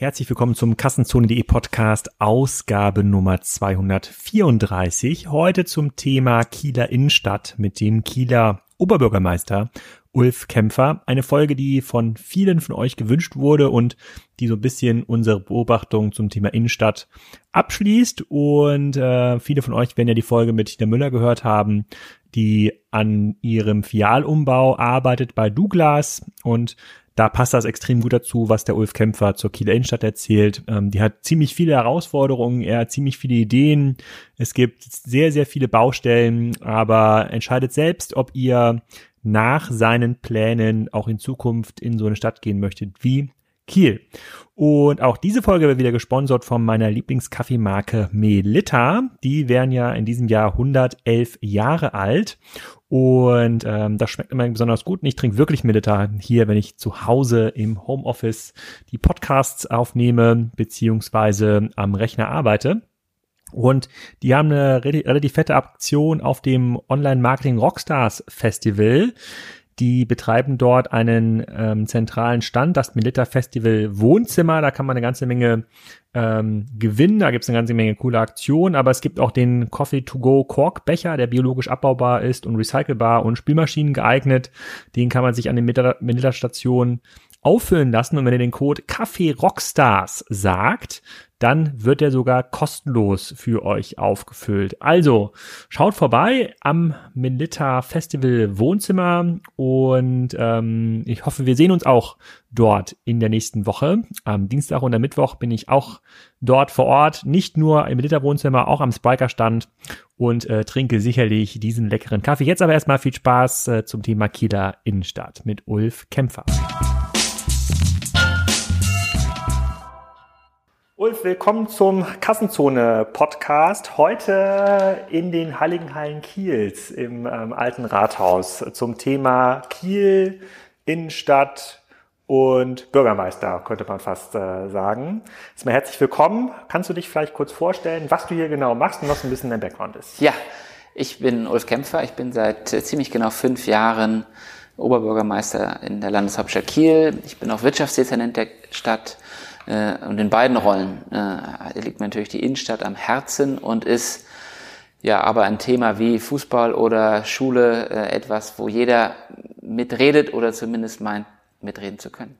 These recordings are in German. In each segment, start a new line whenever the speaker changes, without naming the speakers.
Herzlich willkommen zum Kassenzone.de Podcast, Ausgabe Nummer 234. Heute zum Thema Kieler Innenstadt mit dem Kieler Oberbürgermeister Ulf Kämpfer. Eine Folge, die von vielen von euch gewünscht wurde und die so ein bisschen unsere Beobachtung zum Thema Innenstadt abschließt. Und äh, viele von euch werden ja die Folge mit Tina Müller gehört haben, die an ihrem Fialumbau arbeitet bei Douglas und da passt das extrem gut dazu, was der Ulf Kämpfer zur Kieler Innenstadt erzählt. Ähm, die hat ziemlich viele Herausforderungen, er hat ziemlich viele Ideen. Es gibt sehr, sehr viele Baustellen, aber entscheidet selbst, ob ihr nach seinen Plänen auch in Zukunft in so eine Stadt gehen möchtet wie Kiel. Und auch diese Folge wird wieder gesponsert von meiner Lieblingskaffeemarke Melita. Die wären ja in diesem Jahr 111 Jahre alt. Und ähm, das schmeckt immer besonders gut. Und ich trinke wirklich Melita hier, wenn ich zu Hause im Homeoffice die Podcasts aufnehme, beziehungsweise am Rechner arbeite. Und die haben eine relativ fette Aktion auf dem Online-Marketing Rockstars Festival. Die betreiben dort einen ähm, zentralen Stand, das Milita Festival Wohnzimmer. Da kann man eine ganze Menge ähm, gewinnen. Da gibt es eine ganze Menge coole Aktionen. Aber es gibt auch den Coffee to Go Korkbecher, der biologisch abbaubar ist und recycelbar und Spülmaschinen geeignet. Den kann man sich an den Milita-Stationen auffüllen lassen. Und wenn ihr den Code Kaffee Rockstars sagt, dann wird er sogar kostenlos für euch aufgefüllt. Also schaut vorbei am Melita Festival Wohnzimmer und ähm, ich hoffe, wir sehen uns auch dort in der nächsten Woche. Am Dienstag und am Mittwoch bin ich auch dort vor Ort, nicht nur im Melita Wohnzimmer, auch am Spiker Stand und äh, trinke sicherlich diesen leckeren Kaffee. Jetzt aber erstmal viel Spaß äh, zum Thema Kieler Innenstadt mit Ulf Kämpfer. Ulf, willkommen zum Kassenzone-Podcast. Heute in den Heiligen Hallen Kiels im ähm, Alten Rathaus zum Thema Kiel, Innenstadt und Bürgermeister, könnte man fast äh, sagen. Erstmal herzlich willkommen. Kannst du dich vielleicht kurz vorstellen, was du hier genau machst und was ein bisschen dein Background ist?
Ja, ich bin Ulf Kämpfer. Ich bin seit äh, ziemlich genau fünf Jahren Oberbürgermeister in der Landeshauptstadt Kiel. Ich bin auch Wirtschaftsdezernent der Stadt äh, und in beiden Rollen äh, liegt mir natürlich die Innenstadt am Herzen und ist ja aber ein Thema wie Fußball oder Schule äh, etwas, wo jeder mitredet oder zumindest meint, mitreden zu können.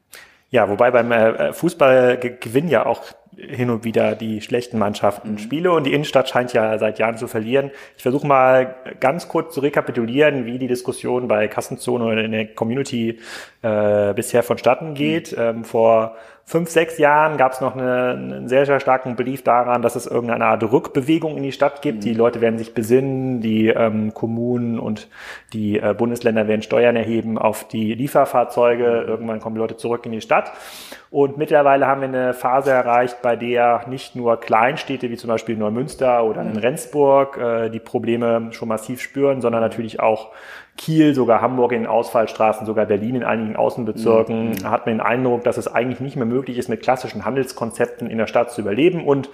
Ja, wobei beim äh, Fußball gewinnen ja auch hin und wieder die schlechten Mannschaften mhm. Spiele und die Innenstadt scheint ja seit Jahren zu verlieren. Ich versuche mal ganz kurz zu rekapitulieren, wie die Diskussion bei Kassenzone oder in der Community äh, bisher vonstatten geht. Mhm. Ähm, vor fünf, sechs Jahren gab es noch eine, einen sehr, sehr starken Belief daran, dass es irgendeine Art Rückbewegung in die Stadt gibt. Mhm. Die Leute werden sich besinnen, die ähm, Kommunen und die äh, Bundesländer werden Steuern erheben auf die Lieferfahrzeuge. Mhm. Irgendwann kommen die Leute zurück in die Stadt. Und mittlerweile haben wir eine Phase erreicht, bei der nicht nur Kleinstädte wie zum Beispiel Neumünster oder in mhm. Rendsburg äh, die Probleme schon massiv spüren, sondern natürlich auch Kiel, sogar Hamburg in den Ausfallstraßen, sogar Berlin in einigen Außenbezirken, mhm. hat man den Eindruck, dass es eigentlich nicht mehr möglich ist, mit klassischen Handelskonzepten in der Stadt zu überleben und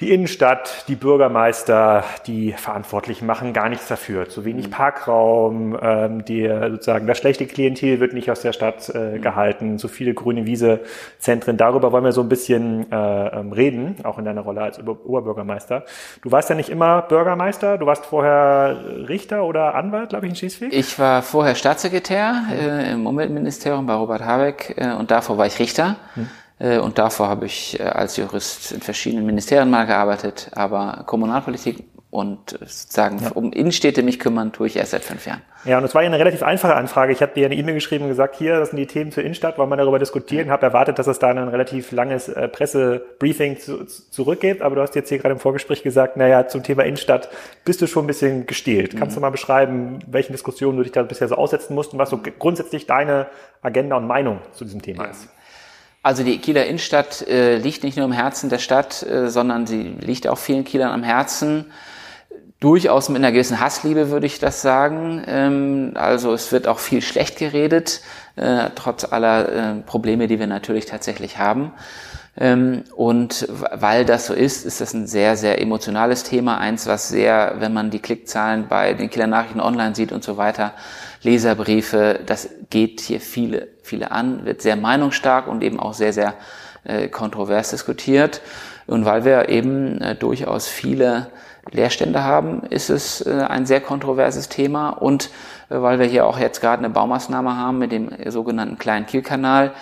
die Innenstadt, die Bürgermeister, die Verantwortlichen machen gar nichts dafür. Zu wenig mhm. Parkraum, ähm, die, sozusagen das schlechte Klientel wird nicht aus der Stadt äh, mhm. gehalten, zu viele grüne Wiese-Zentren. Darüber wollen wir so ein bisschen äh, ähm, reden, auch in deiner Rolle als Oberbürgermeister. Du warst ja nicht immer Bürgermeister, du warst vorher Richter oder Anwalt, glaube ich, in Schleswig?
Ich war vorher Staatssekretär äh, im Umweltministerium bei Robert Habeck äh, und davor war ich Richter. Hm. Äh, und davor habe ich äh, als Jurist in verschiedenen Ministerien mal gearbeitet, aber Kommunalpolitik und äh, sozusagen ja. um Innenstädte mich kümmern, tue ich erst seit fünf Jahren.
Ja, und es war ja eine relativ einfache Anfrage. Ich habe dir eine E-Mail geschrieben und gesagt, hier, das sind die Themen zur Innenstadt, wollen wir darüber diskutieren. Ja. Habe erwartet, dass es da ein relativ langes äh, Pressebriefing zu, zurückgibt, aber du hast jetzt hier gerade im Vorgespräch gesagt, naja, zum Thema Innenstadt bist du schon ein bisschen gestählt. Mhm. Kannst du mal beschreiben, welchen Diskussionen du dich da bisher so aussetzen musst und was so grundsätzlich deine Agenda und Meinung zu diesem Thema ist?
Also die Kieler Innenstadt äh, liegt nicht nur im Herzen der Stadt, äh, sondern sie liegt auch vielen Kielern am Herzen. Durchaus mit einer gewissen Hassliebe würde ich das sagen. Ähm, also es wird auch viel schlecht geredet, äh, trotz aller äh, Probleme, die wir natürlich tatsächlich haben. Ähm, und weil das so ist, ist das ein sehr, sehr emotionales Thema. Eins, was sehr, wenn man die Klickzahlen bei den Kieler Nachrichten online sieht und so weiter, Leserbriefe, das geht hier viele, viele an, wird sehr meinungsstark und eben auch sehr, sehr äh, kontrovers diskutiert. Und weil wir eben äh, durchaus viele Leerstände haben, ist es äh, ein sehr kontroverses Thema. Und äh, weil wir hier auch jetzt gerade eine Baumaßnahme haben mit dem sogenannten kleinen Kielkanal,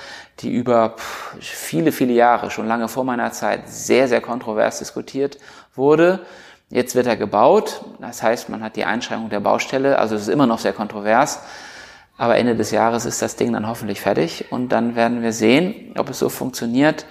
die über viele, viele Jahre, schon lange vor meiner Zeit, sehr, sehr kontrovers diskutiert wurde. Jetzt wird er gebaut. Das heißt, man hat die Einschränkung der Baustelle. Also es ist immer noch sehr kontrovers. Aber Ende des Jahres ist das Ding dann hoffentlich fertig. Und dann werden wir sehen, ob es so funktioniert,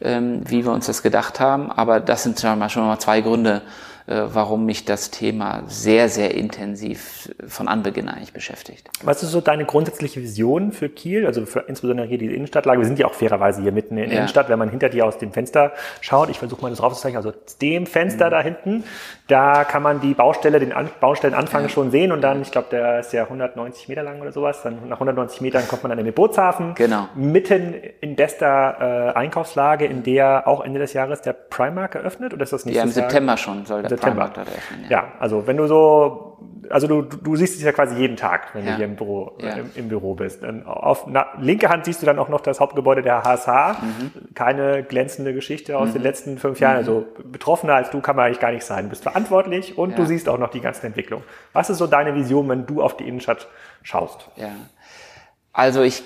ähm, wie wir uns das gedacht haben. Aber das sind schon mal, zwei Gründe, warum mich das Thema sehr, sehr intensiv von Anbeginn eigentlich beschäftigt.
Was ist so deine grundsätzliche Vision für Kiel, also für insbesondere hier die Innenstadtlage? Wir sind ja auch fairerweise hier mitten in der ja. Innenstadt, wenn man hinter dir aus dem Fenster schaut. Ich versuche mal das raufzuzeichnen, also dem Fenster mhm. da hinten, da kann man die Baustelle, den An Baustellenanfang ja. schon sehen und dann, ich glaube, der ist ja 190 Meter lang oder sowas, dann nach 190 Metern kommt man dann in den Bootshafen.
Genau.
Mitten in bester äh, Einkaufslage, in der auch Ende des Jahres der Primark eröffnet, oder ist das nicht
Ja, im September schon soll der
September. Ja. ja, also wenn du so, also du, du siehst es ja quasi jeden Tag, wenn ja. du hier im Büro, ja. im, im, Büro bist. Und auf na, linke Hand siehst du dann auch noch das Hauptgebäude der HSH. Mhm. Keine glänzende Geschichte aus mhm. den letzten fünf Jahren. Mhm. Also betroffener als du kann man eigentlich gar nicht sein. Du bist verantwortlich und du siehst auch noch die ganze Entwicklung. Was ist so deine Vision, wenn du auf die Innenstadt schaust?
Ja. Also ich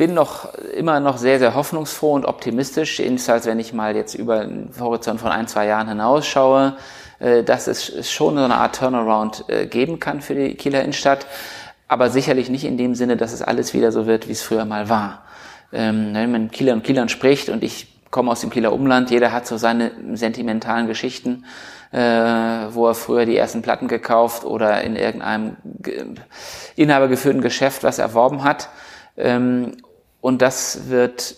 bin noch immer noch sehr, sehr hoffnungsfroh und optimistisch, jedenfalls wenn ich mal jetzt über einen Horizont von ein, zwei Jahren hinausschaue. Äh, dass es schon so eine Art Turnaround äh, geben kann für die Kieler Innenstadt, aber sicherlich nicht in dem Sinne, dass es alles wieder so wird, wie es früher mal war. Ähm, wenn man Kieler und Kielern spricht und ich komme aus dem Kieler Umland, jeder hat so seine sentimentalen Geschichten, äh, wo er früher die ersten Platten gekauft oder in irgendeinem inhabergeführten Geschäft was erworben hat. Ähm, und das wird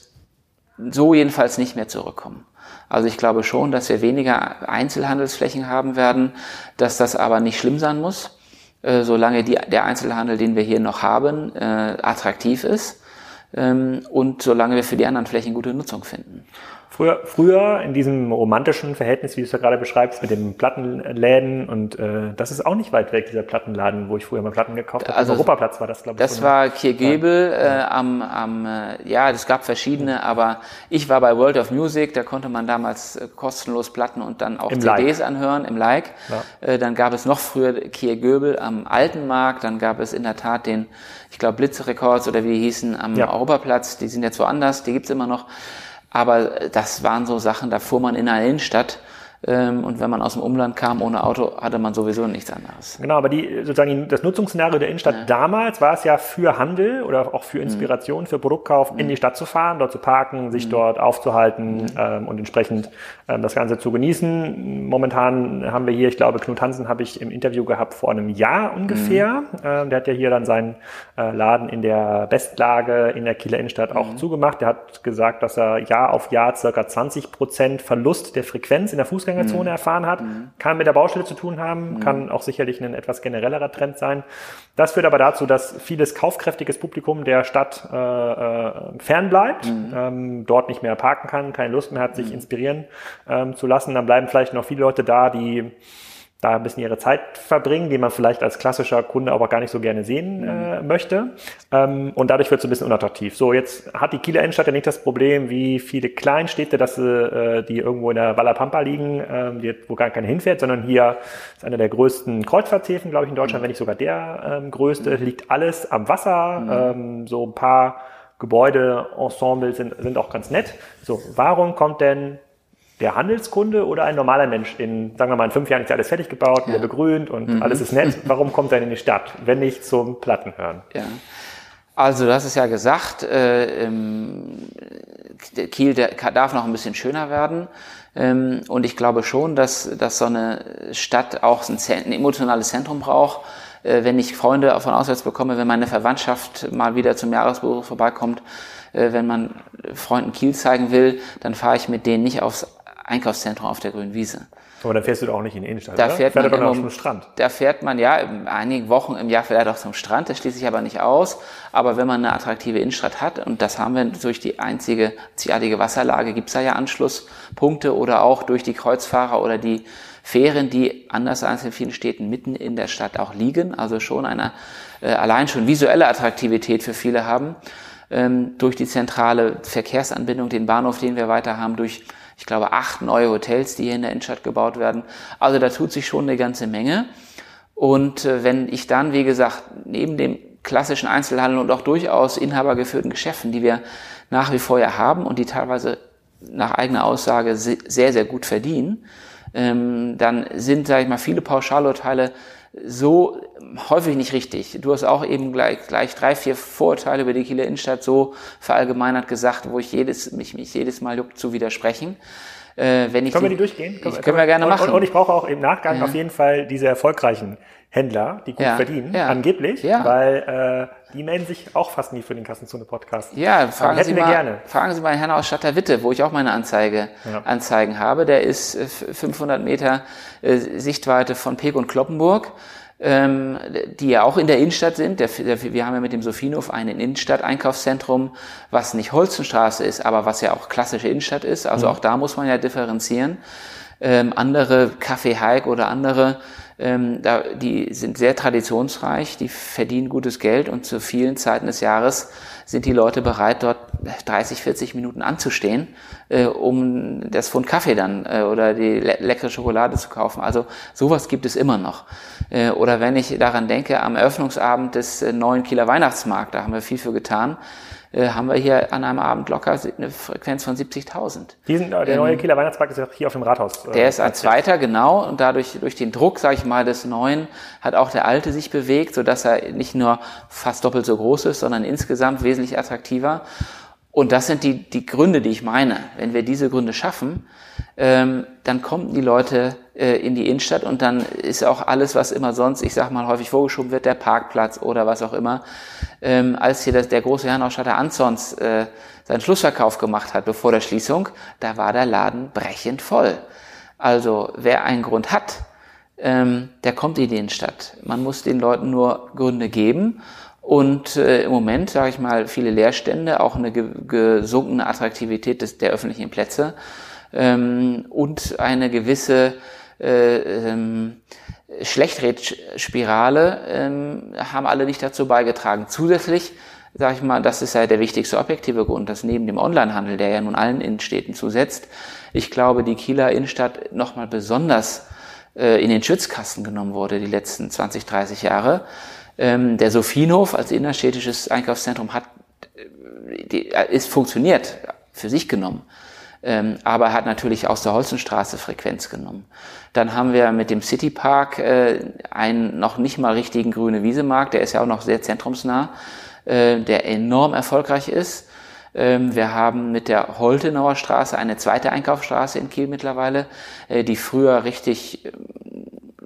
so jedenfalls nicht mehr zurückkommen. Also ich glaube schon, dass wir weniger Einzelhandelsflächen haben werden, dass das aber nicht schlimm sein muss, äh, solange die, der Einzelhandel, den wir hier noch haben, äh, attraktiv ist ähm, und solange wir für die anderen Flächen gute Nutzung finden.
Früher, früher in diesem romantischen Verhältnis, wie du es ja gerade beschreibst, mit den Plattenläden und äh, das ist auch nicht weit weg, dieser Plattenladen, wo ich früher mal Platten gekauft habe.
Also, Europaplatz war das, glaube ich. Das so war Kirgebel ja. äh, am, am äh, ja, es gab verschiedene, aber ich war bei World of Music, da konnte man damals äh, kostenlos Platten und dann auch Im CDs like. anhören im Like. Ja. Äh, dann gab es noch früher Kirgebel am Alten Markt, dann gab es in der Tat den, ich glaube Blitz Records oder wie die hießen, am ja. Europaplatz, die sind jetzt woanders, die gibt's immer noch. Aber das waren so Sachen, da fuhr man in einer Innenstadt und wenn man aus dem Umland kam ohne Auto, hatte man sowieso nichts anderes.
Genau, aber die, sozusagen das Nutzungsszenario der Innenstadt ja. damals war es ja für Handel oder auch für mhm. Inspiration, mhm. für Produktkauf mhm. in die Stadt zu fahren, dort zu parken, sich mhm. dort aufzuhalten mhm. ähm, und entsprechend ähm, das Ganze zu genießen. Momentan haben wir hier, ich glaube, Knut Hansen habe ich im Interview gehabt vor einem Jahr ungefähr. Mhm. Ähm, der hat ja hier dann seinen äh, Laden in der Bestlage in der Kieler Innenstadt auch zugemacht. Der hat gesagt, dass er Jahr auf Jahr circa 20 Prozent Verlust der Frequenz in der Fußgänger Fußgängerzone mhm. erfahren hat. Mhm. Kann mit der Baustelle zu tun haben, mhm. kann auch sicherlich ein etwas generellerer Trend sein. Das führt aber dazu, dass vieles kaufkräftiges Publikum der Stadt äh, äh, fern bleibt, mhm. ähm, dort nicht mehr parken kann, keine Lust mehr hat, sich inspirieren ähm, zu lassen. Dann bleiben vielleicht noch viele Leute da, die da ein bisschen ihre Zeit verbringen, die man vielleicht als klassischer Kunde aber gar nicht so gerne sehen äh, möchte. Ähm, und dadurch wird es ein bisschen unattraktiv. So, jetzt hat die Kieler Innenstadt ja nicht das Problem wie viele Kleinstädte, dass sie, äh, die irgendwo in der Walla liegen, ähm, die, wo gar keiner hinfährt, sondern hier ist einer der größten Kreuzfahrthäfen, glaube ich, in Deutschland, mhm. wenn nicht sogar der ähm, größte, mhm. liegt alles am Wasser, mhm. ähm, so ein paar Gebäudeensembles sind, sind auch ganz nett. So, warum kommt denn der Handelskunde oder ein normaler Mensch in, sagen wir mal, in fünf Jahren ist ja alles fertig gebaut, wieder begrünt und mhm. alles ist nett. Warum kommt er in die Stadt, wenn nicht zum Plattenhören?
Ja. Also du hast es ja gesagt, äh, Kiel der, darf noch ein bisschen schöner werden. Ähm, und ich glaube schon, dass, dass so eine Stadt auch ein, ein emotionales Zentrum braucht. Äh, wenn ich Freunde von auswärts bekomme, wenn meine Verwandtschaft mal wieder zum Jahresbesuch vorbeikommt, äh, wenn man Freunden Kiel zeigen will, dann fahre ich mit denen nicht aufs Einkaufszentrum auf der grünen Wiese.
Aber dann fährst du doch auch nicht in die Innenstadt,
da oder? Fährt, fährt man
doch zum Strand.
Da fährt man ja einige Wochen im Jahr vielleicht auch zum Strand, das schließe ich aber nicht aus. Aber wenn man eine attraktive Innenstadt hat, und das haben wir durch die einzige einzigartige Wasserlage, gibt es da ja Anschlusspunkte oder auch durch die Kreuzfahrer oder die Fähren, die anders als in vielen Städten mitten in der Stadt auch liegen, also schon eine äh, allein schon visuelle Attraktivität für viele haben ähm, durch die zentrale Verkehrsanbindung, den Bahnhof, den wir weiter haben, durch, ich glaube, acht neue Hotels, die hier in der Innenstadt gebaut werden. Also da tut sich schon eine ganze Menge. Und äh, wenn ich dann, wie gesagt, neben dem klassischen Einzelhandel und auch durchaus inhabergeführten Geschäften, die wir nach wie vor ja haben und die teilweise nach eigener Aussage sehr, sehr gut verdienen, ähm, dann sind, sage ich mal, viele Pauschalurteile so häufig nicht richtig. Du hast auch eben gleich, gleich drei, vier Vorurteile über die Kieler Innenstadt so verallgemeinert gesagt, wo ich jedes, mich, mich jedes Mal juckt zu widersprechen.
Äh, wenn ich können wir die durchgehen?
Können, ich, können wir gerne
und,
machen.
Und, und, ich brauche auch im Nachgang ja. auf jeden Fall diese erfolgreichen Händler, die gut ja, verdienen, ja. angeblich, ja. weil äh, die melden sich auch fast nie für den Kassenzone-Podcast.
Ja, fragen Sie, mal, gerne. fragen Sie mal Herrn aus Stadterwitte, wo ich auch meine Anzeige, Anzeigen habe. Der ist 500 äh, Meter äh, Sichtweite von Peg und Kloppenburg ähm, die ja auch in der Innenstadt sind. Der, der, wir haben ja mit dem Sophienhof ein Innenstadt-Einkaufszentrum, was nicht Holzenstraße ist, aber was ja auch klassische Innenstadt ist. Also mhm. auch da muss man ja differenzieren. Ähm, andere Café Hike oder andere ähm, da, die sind sehr traditionsreich, die verdienen gutes Geld und zu vielen Zeiten des Jahres sind die Leute bereit, dort 30, 40 Minuten anzustehen, äh, um das Pfund Kaffee dann äh, oder die le leckere Schokolade zu kaufen. Also sowas gibt es immer noch. Äh, oder wenn ich daran denke, am Eröffnungsabend des äh, neuen Kieler Weihnachtsmarkt, da haben wir viel für getan, äh, haben wir hier an einem Abend locker eine Frequenz von 70.000.
Diesen, der ähm, neue Kieler Weihnachtsmarkt ist auch hier auf dem Rathaus.
Äh, der ist als zweiter, genau, und dadurch durch den Druck, sage ich mal, des neuen hat auch der alte sich bewegt, so dass er nicht nur fast doppelt so groß ist, sondern insgesamt wesentlich attraktiver. Und das sind die, die Gründe, die ich meine. Wenn wir diese Gründe schaffen, ähm, dann kommen die Leute äh, in die Innenstadt und dann ist auch alles, was immer sonst, ich sag mal, häufig vorgeschoben wird, der Parkplatz oder was auch immer. Ähm, als hier das, der große Herrenausstatter Ansons äh, seinen Schlussverkauf gemacht hat, bevor der Schließung, da war der Laden brechend voll. Also wer einen Grund hat, ähm, der kommt in die Innenstadt. Man muss den Leuten nur Gründe geben und äh, im Moment, sage ich mal, viele Leerstände, auch eine ge gesunkene Attraktivität des, der öffentlichen Plätze ähm, und eine gewisse äh, ähm, Schlechtredspirale ähm, haben alle nicht dazu beigetragen. Zusätzlich, sage ich mal, das ist ja der wichtigste objektive Grund, dass neben dem Onlinehandel, der ja nun allen Innenstädten zusetzt, ich glaube, die Kieler Innenstadt nochmal besonders äh, in den Schützkasten genommen wurde die letzten 20, 30 Jahre ähm, der Sophienhof als innerstädtisches Einkaufszentrum hat, äh, die, äh, ist funktioniert, für sich genommen. Ähm, aber hat natürlich aus der Holzenstraße Frequenz genommen. Dann haben wir mit dem Citypark äh, einen noch nicht mal richtigen grüne Wiesemarkt, der ist ja auch noch sehr zentrumsnah, äh, der enorm erfolgreich ist. Ähm, wir haben mit der Holtenauer Straße eine zweite Einkaufsstraße in Kiel mittlerweile, äh, die früher richtig äh,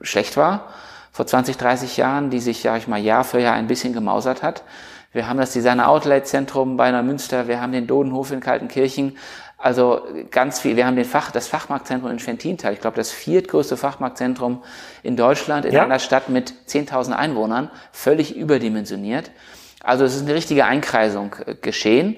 schlecht war vor 20, 30 Jahren, die sich, sag ich mal, Jahr für Jahr ein bisschen gemausert hat. Wir haben das Designer Outlet Zentrum bei Neumünster, wir haben den Dodenhof in Kaltenkirchen, also ganz viel. Wir haben den Fach, das Fachmarktzentrum in Schwentintal, ich glaube das viertgrößte Fachmarktzentrum in Deutschland, in ja. einer Stadt mit 10.000 Einwohnern, völlig überdimensioniert. Also es ist eine richtige Einkreisung äh, geschehen.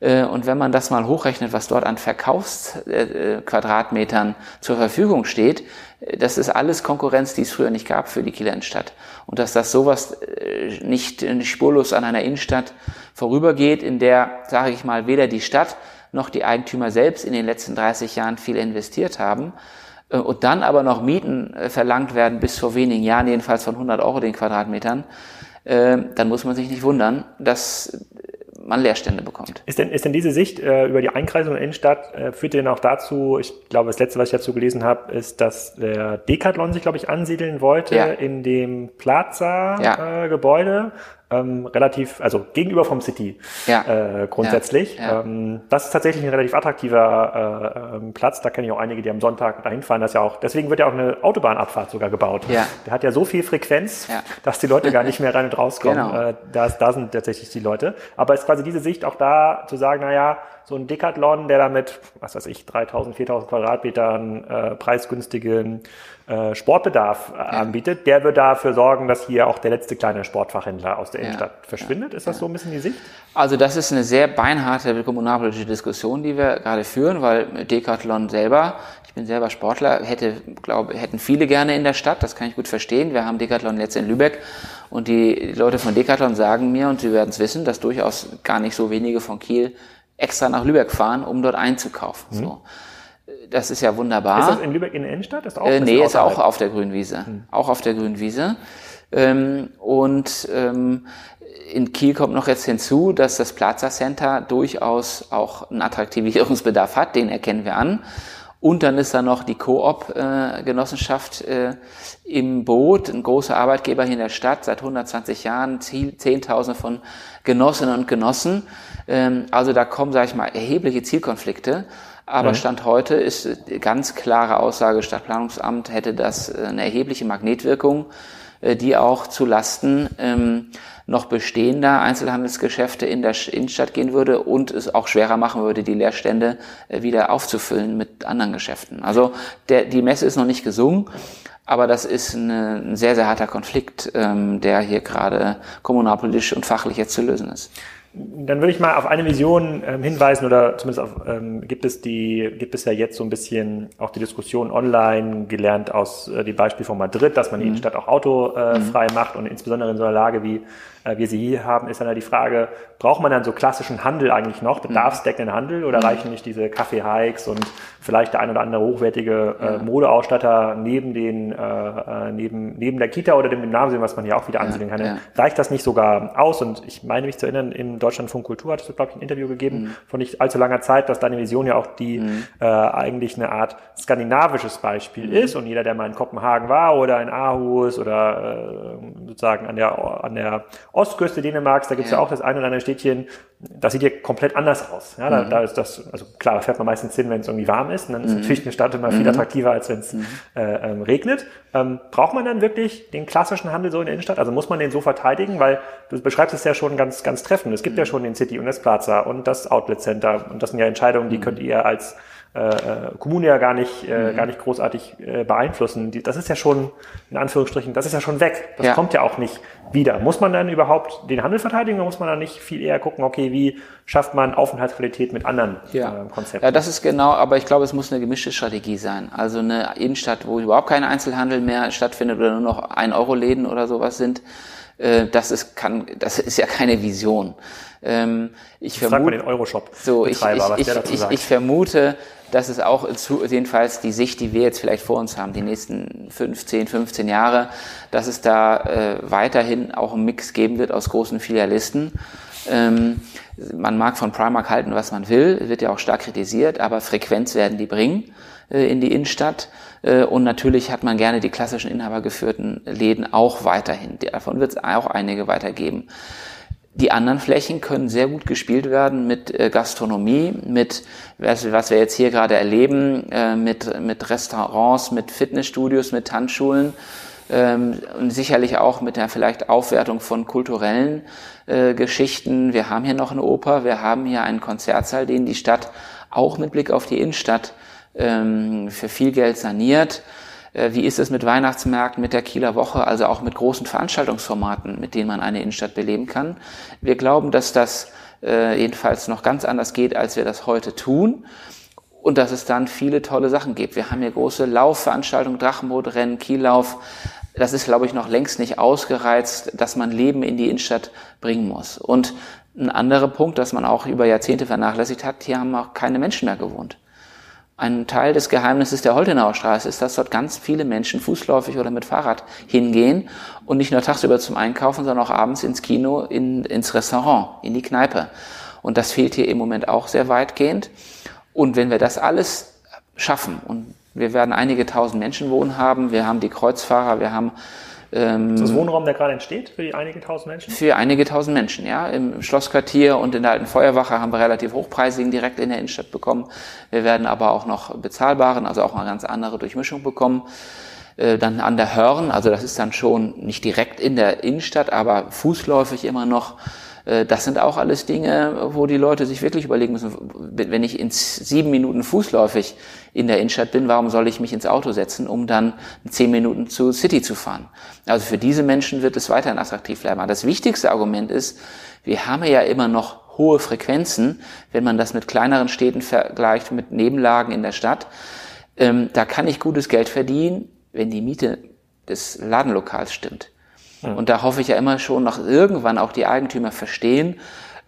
Äh, und wenn man das mal hochrechnet, was dort an Verkaufsquadratmetern zur Verfügung steht, äh, das ist alles Konkurrenz, die es früher nicht gab für die Kieler Innenstadt. Und dass das sowas äh, nicht spurlos an einer Innenstadt vorübergeht, in der, sage ich mal, weder die Stadt noch die Eigentümer selbst in den letzten 30 Jahren viel investiert haben, und dann aber noch Mieten verlangt werden, bis vor wenigen Jahren jedenfalls von 100 Euro den Quadratmetern, dann muss man sich nicht wundern, dass man Leerstände bekommt.
Ist denn, ist denn diese Sicht äh, über die Einkreisung der Innenstadt, äh, führt denn auch dazu, ich glaube, das letzte, was ich dazu gelesen habe, ist, dass der Decathlon sich, glaube ich, ansiedeln wollte ja. in dem Plaza-Gebäude. Ja. Äh, ähm, relativ, also gegenüber vom City ja. äh, grundsätzlich. Ja. Ja. Ähm, das ist tatsächlich ein relativ attraktiver äh, ähm, Platz. Da kenne ich auch einige, die am Sonntag dahin fahren. Das ja auch, deswegen wird ja auch eine Autobahnabfahrt sogar gebaut. Ja. Der hat ja so viel Frequenz, dass die Leute gar nicht mehr rein und rauskommen. Genau. Äh, da, da sind tatsächlich die Leute. Aber es ist quasi diese Sicht auch da zu sagen, na ja, so ein Decathlon, der damit, was weiß ich, 3000, 4000 Quadratmetern äh, preisgünstigen äh, Sportbedarf äh, ja. anbietet, der wird dafür sorgen, dass hier auch der letzte kleine Sportfachhändler aus der ja. Innenstadt verschwindet. Ist das so ein bisschen die Sicht?
Also das ist eine sehr beinharte kommunalpolitische Diskussion, die wir gerade führen, weil Decathlon selber, ich bin selber Sportler, hätte, glaube, hätten viele gerne in der Stadt, das kann ich gut verstehen. Wir haben Decathlon jetzt in Lübeck und die Leute von Decathlon sagen mir, und sie werden es wissen, dass durchaus gar nicht so wenige von Kiel extra nach Lübeck fahren, um dort einzukaufen. Mhm. So. Das ist ja wunderbar.
Ist das in Lübeck in der Innenstadt?
Ist auch äh, nee, ist auch auf der Grünwiese. Mhm. Auch auf der Grünwiese. Ähm, und ähm, in Kiel kommt noch jetzt hinzu, dass das Plaza Center durchaus auch einen Attraktivierungsbedarf hat, den erkennen wir an. Und dann ist da noch die Coop-Genossenschaft äh, im Boot, ein großer Arbeitgeber hier in der Stadt, seit 120 Jahren, Zehntausende von Genossinnen und Genossen. Ähm, also da kommen, sage ich mal, erhebliche Zielkonflikte. Aber mhm. Stand heute ist ganz klare Aussage, Stadtplanungsamt hätte das äh, eine erhebliche Magnetwirkung, die auch zu Lasten ähm, noch bestehender Einzelhandelsgeschäfte in der Innenstadt gehen würde und es auch schwerer machen würde, die Leerstände äh, wieder aufzufüllen mit anderen Geschäften. Also der, die Messe ist noch nicht gesungen, aber das ist eine, ein sehr, sehr harter Konflikt, ähm, der hier gerade kommunalpolitisch und fachlich jetzt zu lösen ist.
Dann würde ich mal auf eine Vision ähm, hinweisen oder zumindest auf, ähm, gibt es die, gibt es ja jetzt so ein bisschen auch die Diskussion online gelernt aus äh, dem Beispiel von Madrid, dass man die mhm. Innenstadt auch autofrei äh, mhm. macht und insbesondere in so einer Lage wie äh, wir sie hier haben, ist dann ja die Frage, braucht man dann so klassischen Handel eigentlich noch, bedarfsdeckenden Handel oder mhm. reichen nicht diese Kaffee-Hikes und vielleicht der ein oder andere hochwertige äh, Modeausstatter neben den, äh, äh, neben, neben der Kita oder dem Gymnasium, was man hier auch wieder ansiedeln kann. Ja. Reicht das nicht sogar aus? Und ich meine mich zu erinnern, im Deutschlandfunk Kultur hattest du, glaube ich, ein Interview gegeben mhm. von nicht allzu langer Zeit, dass deine Vision ja auch die mhm. äh, eigentlich eine Art skandinavisches Beispiel mhm. ist. Und jeder, der mal in Kopenhagen war oder in Aarhus oder äh, sozusagen an der, an der Ostküste Dänemarks, da gibt es ja. ja. auch das eine oder andere Städtchen, das sieht ja komplett anders aus. Ja, da, mhm. da ist das, also klar, da fährt man meistens hin, wenn es irgendwie warm ist. Und dann ist mhm. natürlich eine Stadt immer viel mhm. attraktiver, als wenn es mhm. äh, ähm, regnet. Ähm, braucht man dann wirklich den klassischen Handel so in der Innenstadt? Also muss man den so verteidigen? Weil du beschreibst es ja schon ganz, ganz treffend. Es gibt ja schon den City und das Plaza und das Outlet Center. Und das sind ja Entscheidungen, die könnt ihr als äh, äh, Kommune ja gar nicht, äh, mhm. gar nicht großartig äh, beeinflussen. Die, das ist ja schon, in Anführungsstrichen, das ist ja schon weg. Das ja. kommt ja auch nicht wieder. Muss man dann überhaupt den Handel verteidigen oder muss man dann nicht viel eher gucken, okay, wie schafft man Aufenthaltsqualität mit anderen
ja. äh, Konzepten? Ja, das ist genau, aber ich glaube, es muss eine gemischte Strategie sein. Also eine Innenstadt, wo überhaupt kein Einzelhandel mehr stattfindet oder nur noch ein Euro Läden oder sowas sind, äh, das ist, kann, das ist ja keine Vision.
Ähm, ich vermute, den Euroshop.
So, ich, ich, ich, ich, ich vermute, dass es auch jedenfalls die Sicht, die wir jetzt vielleicht vor uns haben, die nächsten 15, 15 Jahre, dass es da äh, weiterhin auch einen Mix geben wird aus großen Filialisten. Ähm, man mag von Primark halten, was man will, wird ja auch stark kritisiert, aber Frequenz werden die bringen äh, in die Innenstadt. Äh, und natürlich hat man gerne die klassischen inhabergeführten Läden auch weiterhin. Davon wird es auch einige weitergeben. Die anderen Flächen können sehr gut gespielt werden mit äh, Gastronomie, mit was, wir jetzt hier gerade erleben, äh, mit, mit Restaurants, mit Fitnessstudios, mit Tanzschulen ähm, und sicherlich auch mit der vielleicht Aufwertung von kulturellen äh, Geschichten. Wir haben hier noch eine Oper, wir haben hier einen Konzertsaal, den die Stadt auch mit Blick auf die Innenstadt ähm, für viel Geld saniert. Äh, wie ist es mit Weihnachtsmärkten, mit der Kieler Woche, also auch mit großen Veranstaltungsformaten, mit denen man eine Innenstadt beleben kann? Wir glauben, dass das äh, jedenfalls noch ganz anders geht, als wir das heute tun. Und dass es dann viele tolle Sachen gibt. Wir haben hier große Laufveranstaltungen, Drachenbootrennen, Kiellauf. Das ist, glaube ich, noch längst nicht ausgereizt, dass man Leben in die Innenstadt bringen muss. Und ein anderer Punkt, dass man auch über Jahrzehnte vernachlässigt hat, hier haben auch keine Menschen mehr gewohnt. Ein Teil des Geheimnisses der Holtenauer Straße ist, dass dort ganz viele Menschen fußläufig oder mit Fahrrad hingehen und nicht nur tagsüber zum Einkaufen, sondern auch abends ins Kino, in, ins Restaurant, in die Kneipe. Und das fehlt hier im Moment auch sehr weitgehend. Und wenn wir das alles schaffen und wir werden einige tausend Menschen wohnen haben, wir haben die Kreuzfahrer, wir haben
ähm, ist das Wohnraum, der gerade entsteht für die einige tausend Menschen?
Für einige tausend Menschen, ja. Im Schlossquartier und in der alten Feuerwache haben wir relativ hochpreisigen direkt in der Innenstadt bekommen. Wir werden aber auch noch bezahlbaren, also auch eine ganz andere Durchmischung bekommen. Äh, dann an der Hörn, also das ist dann schon nicht direkt in der Innenstadt, aber fußläufig immer noch Äh, das sind auch alles Dinge, wo die Leute sich wirklich überlegen müssen, wenn ich in sieben Minuten fußläufig in der Innenstadt bin, warum soll ich mich ins Auto setzen, um dann zehn Minuten zu City zu fahren? Also für diese Menschen wird es weiterhin attraktiv bleiben. Aber das wichtigste Argument ist, wir haben ja immer noch hohe Frequenzen, wenn man das mit kleineren Städten vergleicht, mit Nebenlagen in der Stadt. Ähm, da kann ich gutes Geld verdienen, wenn die Miete des Ladenlokals stimmt. Mhm. Und da hoffe ich ja immer schon noch irgendwann auch die Eigentümer verstehen,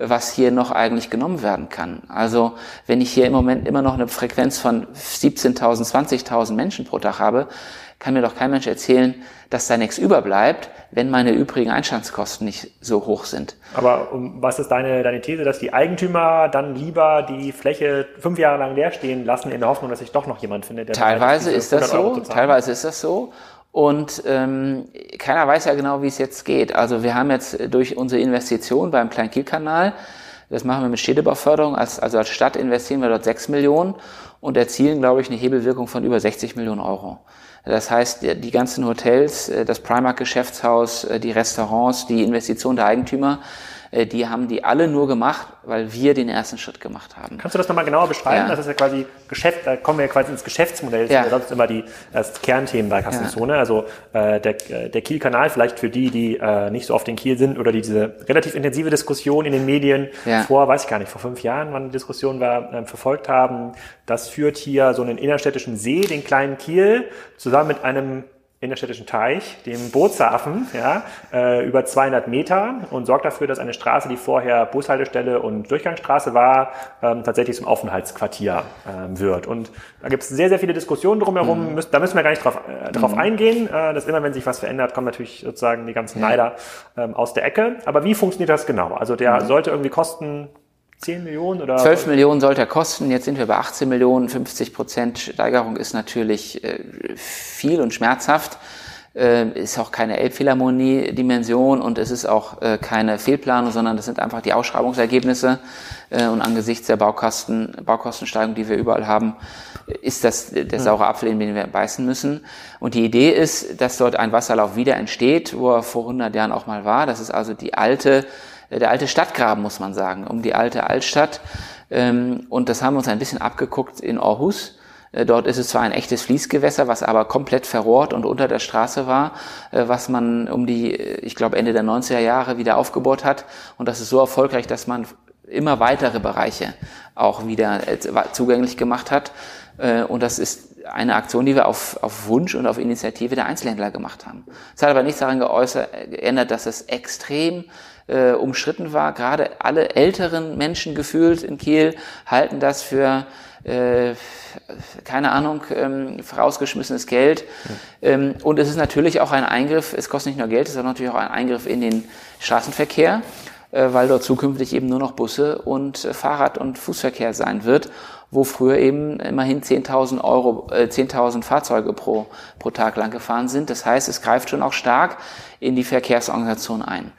was hier noch eigentlich genommen werden kann. Also wenn ich hier im Moment immer noch eine Frequenz von 17.000, 20.000 Menschen pro Tag habe, kann mir doch kein Mensch erzählen, dass da nichts überbleibt, wenn meine übrigen Einstandskosten nicht so hoch sind.
Aber was ist deine, deine These, dass die Eigentümer dann lieber die Fläche fünf Jahre lang leer stehen lassen, in der Hoffnung, dass sich doch noch jemand findet,
der Teilweise ist das so, teilweise ist das so. Und ähm, keiner weiß ja genau, wie es jetzt geht. Also wir haben jetzt durch unsere Investition beim Kleinkielkanal, das machen wir mit Städtebauförderung, als, also als Stadt investieren wir dort sechs Millionen und erzielen, glaube ich, eine Hebelwirkung von über 60 Millionen Euro. Das heißt, die ganzen Hotels, äh, das Primark-Geschäftshaus, äh, die Restaurants, die Investition der Eigentümer, die haben die alle nur gemacht, weil wir den ersten Schritt gemacht haben.
Kannst du das nochmal genauer beschreiben? Ja. Das ist ja quasi Geschäft, da kommen wir ja quasi ins Geschäftsmodell. Das ja. sind ja sonst immer die das Kernthemen bei Kassenzone. Ja. Also äh, der, der Kiel-Kanal, vielleicht für die, die äh, nicht so oft in Kiel sind oder die diese relativ intensive Diskussion in den Medien vor, weiß ich gar nicht, vor fünf Jahren, wann die Diskussion war, äh, verfolgt haben. Das führt hier so einen innerstädtischen See, den kleinen Kiel, zusammen mit einem innerstädtischen Teich, dem Bootshafen, ja, äh, über 200 Meter und sorgt dafür, dass eine Straße, die vorher Bushaltestelle und Durchgangsstraße war, ähm, tatsächlich zum Aufenthaltsquartier ähm, wird. Und da gibt es sehr, sehr viele Diskussionen drumherum. Mhm. da müssen wir gar nicht drauf, äh, drauf mhm. eingehen. Äh, dass immer, wenn sich was verändert, kommen natürlich sozusagen die ganzen Neider ähm, aus der Ecke. Aber wie funktioniert das genau? Also der mhm. sollte irgendwie kosten 10 Millionen oder?
12 Millionen sollte er kosten. Jetzt sind wir bei 18 Millionen. 50 Prozent Steigerung ist natürlich äh, viel und schmerzhaft. Äh, ist auch keine Elbphilharmonie-Dimension und es ist auch äh, keine Fehlplanung, sondern das sind einfach die Ausschreibungsergebnisse. Und angesichts der Baukosten, Baukostensteigerung, die wir überall haben, ist das der saure Apfel, in den wir beißen müssen. Und die Idee ist, dass dort ein Wasserlauf wieder entsteht, wo er vor 100 Jahren auch mal war. Das ist also die alte der alte Stadtgraben, muss man sagen, um die alte Altstadt. Ähm, und das haben wir uns ein bisschen abgeguckt in Aarhus. Äh, dort ist es zwar ein echtes Fließgewässer, was aber komplett verrohrt und unter der Straße war, äh, was man um die, ich glaube, Ende der 90er Jahre wieder aufgebaut hat. Und das ist so erfolgreich, dass man immer weitere Bereiche auch wieder zugänglich gemacht hat. Und das ist eine Aktion, die wir auf, auf Wunsch und auf Initiative der Einzelhändler gemacht haben. Es hat aber nichts daran geäußert, geändert, dass es extrem äh, umstritten war. Gerade alle älteren Menschen gefühlt in Kiel halten das für äh, keine Ahnung, ähm, vorausgeschmissenes Geld. Ja. Ähm, und es ist natürlich auch ein Eingriff, es kostet nicht nur Geld, es ist natürlich auch ein Eingriff in den Straßenverkehr, äh, weil dort zukünftig eben nur noch Busse und äh, Fahrrad- und Fußverkehr sein wird, wo früher eben immerhin 10.000 Euro, äh, 10.000 Fahrzeuge pro, pro Tag lang gefahren sind. Das heißt, es greift schon auch stark in die Verkehrsorganisation ein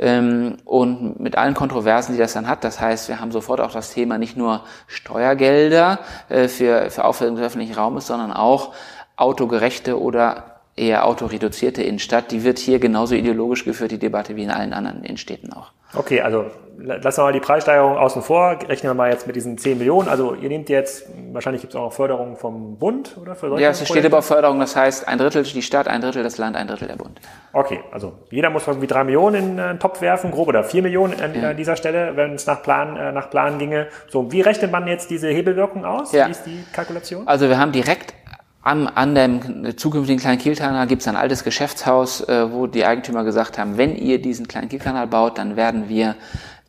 und mit allen Kontroversen, die das dann hat. Das heißt, wir haben sofort auch das Thema nicht nur Steuergelder äh, für, für Aufwertung des öffentlichen Raumes, sondern auch autogerechte oder eher autoreduzierte Innenstadt, die wird hier genauso ideologisch geführt, die Debatte, wie in allen anderen Innenstädten auch.
Okay, also lassen wir mal die Preissteigerung außen vor, rechnen wir mal jetzt mit diesen 10 Millionen. Also ihr nehmt jetzt, wahrscheinlich gibt es auch noch Förderung vom Bund oder
für solche Ja, es steht über Förderung, das heißt ein Drittel die Stadt, ein Drittel das Land, ein Drittel der Bund.
Okay, also jeder muss irgendwie drei Millionen in den Topf werfen, grob oder vier Millionen an ja. dieser Stelle, wenn es nach Plan, äh, nach Plan ginge. So, wie rechnet man jetzt diese Hebelwirkung aus?
Ja.
Wie ist die Kalkulation?
Also wir haben direkt am, an dem zukünftigen kleinen Kielkanal gibt es ein altes Geschäftshaus, äh, wo die Eigentümer gesagt haben, wenn ihr diesen kleinen Kielkanal baut, dann werden wir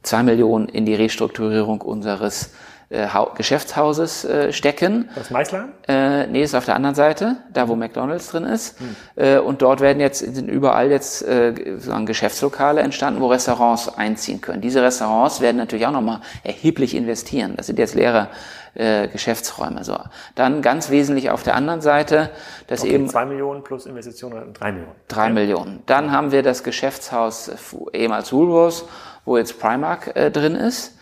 zwei Millionen in die Restrukturierung unseres äh, Geschäftshauses äh, stecken.
Das Meißland?
Äh, nee, ist auf der anderen Seite, da wo McDonalds drin ist. Hm. Äh, und dort werden jetzt sind überall jetzt äh, sozusagen Geschäftslokale entstanden, wo Restaurants einziehen können. Diese Restaurants werden natürlich auch nochmal erheblich investieren. Das sind jetzt leere äh, Geschäftsräume. So. Dann ganz wesentlich auf der anderen Seite, dass okay, eben
zwei Millionen plus Investitionen drei Millionen.
Drei ja. Millionen. Dann haben wir das Geschäftshaus ehemals Woolworths, wo jetzt Primark äh, drin ist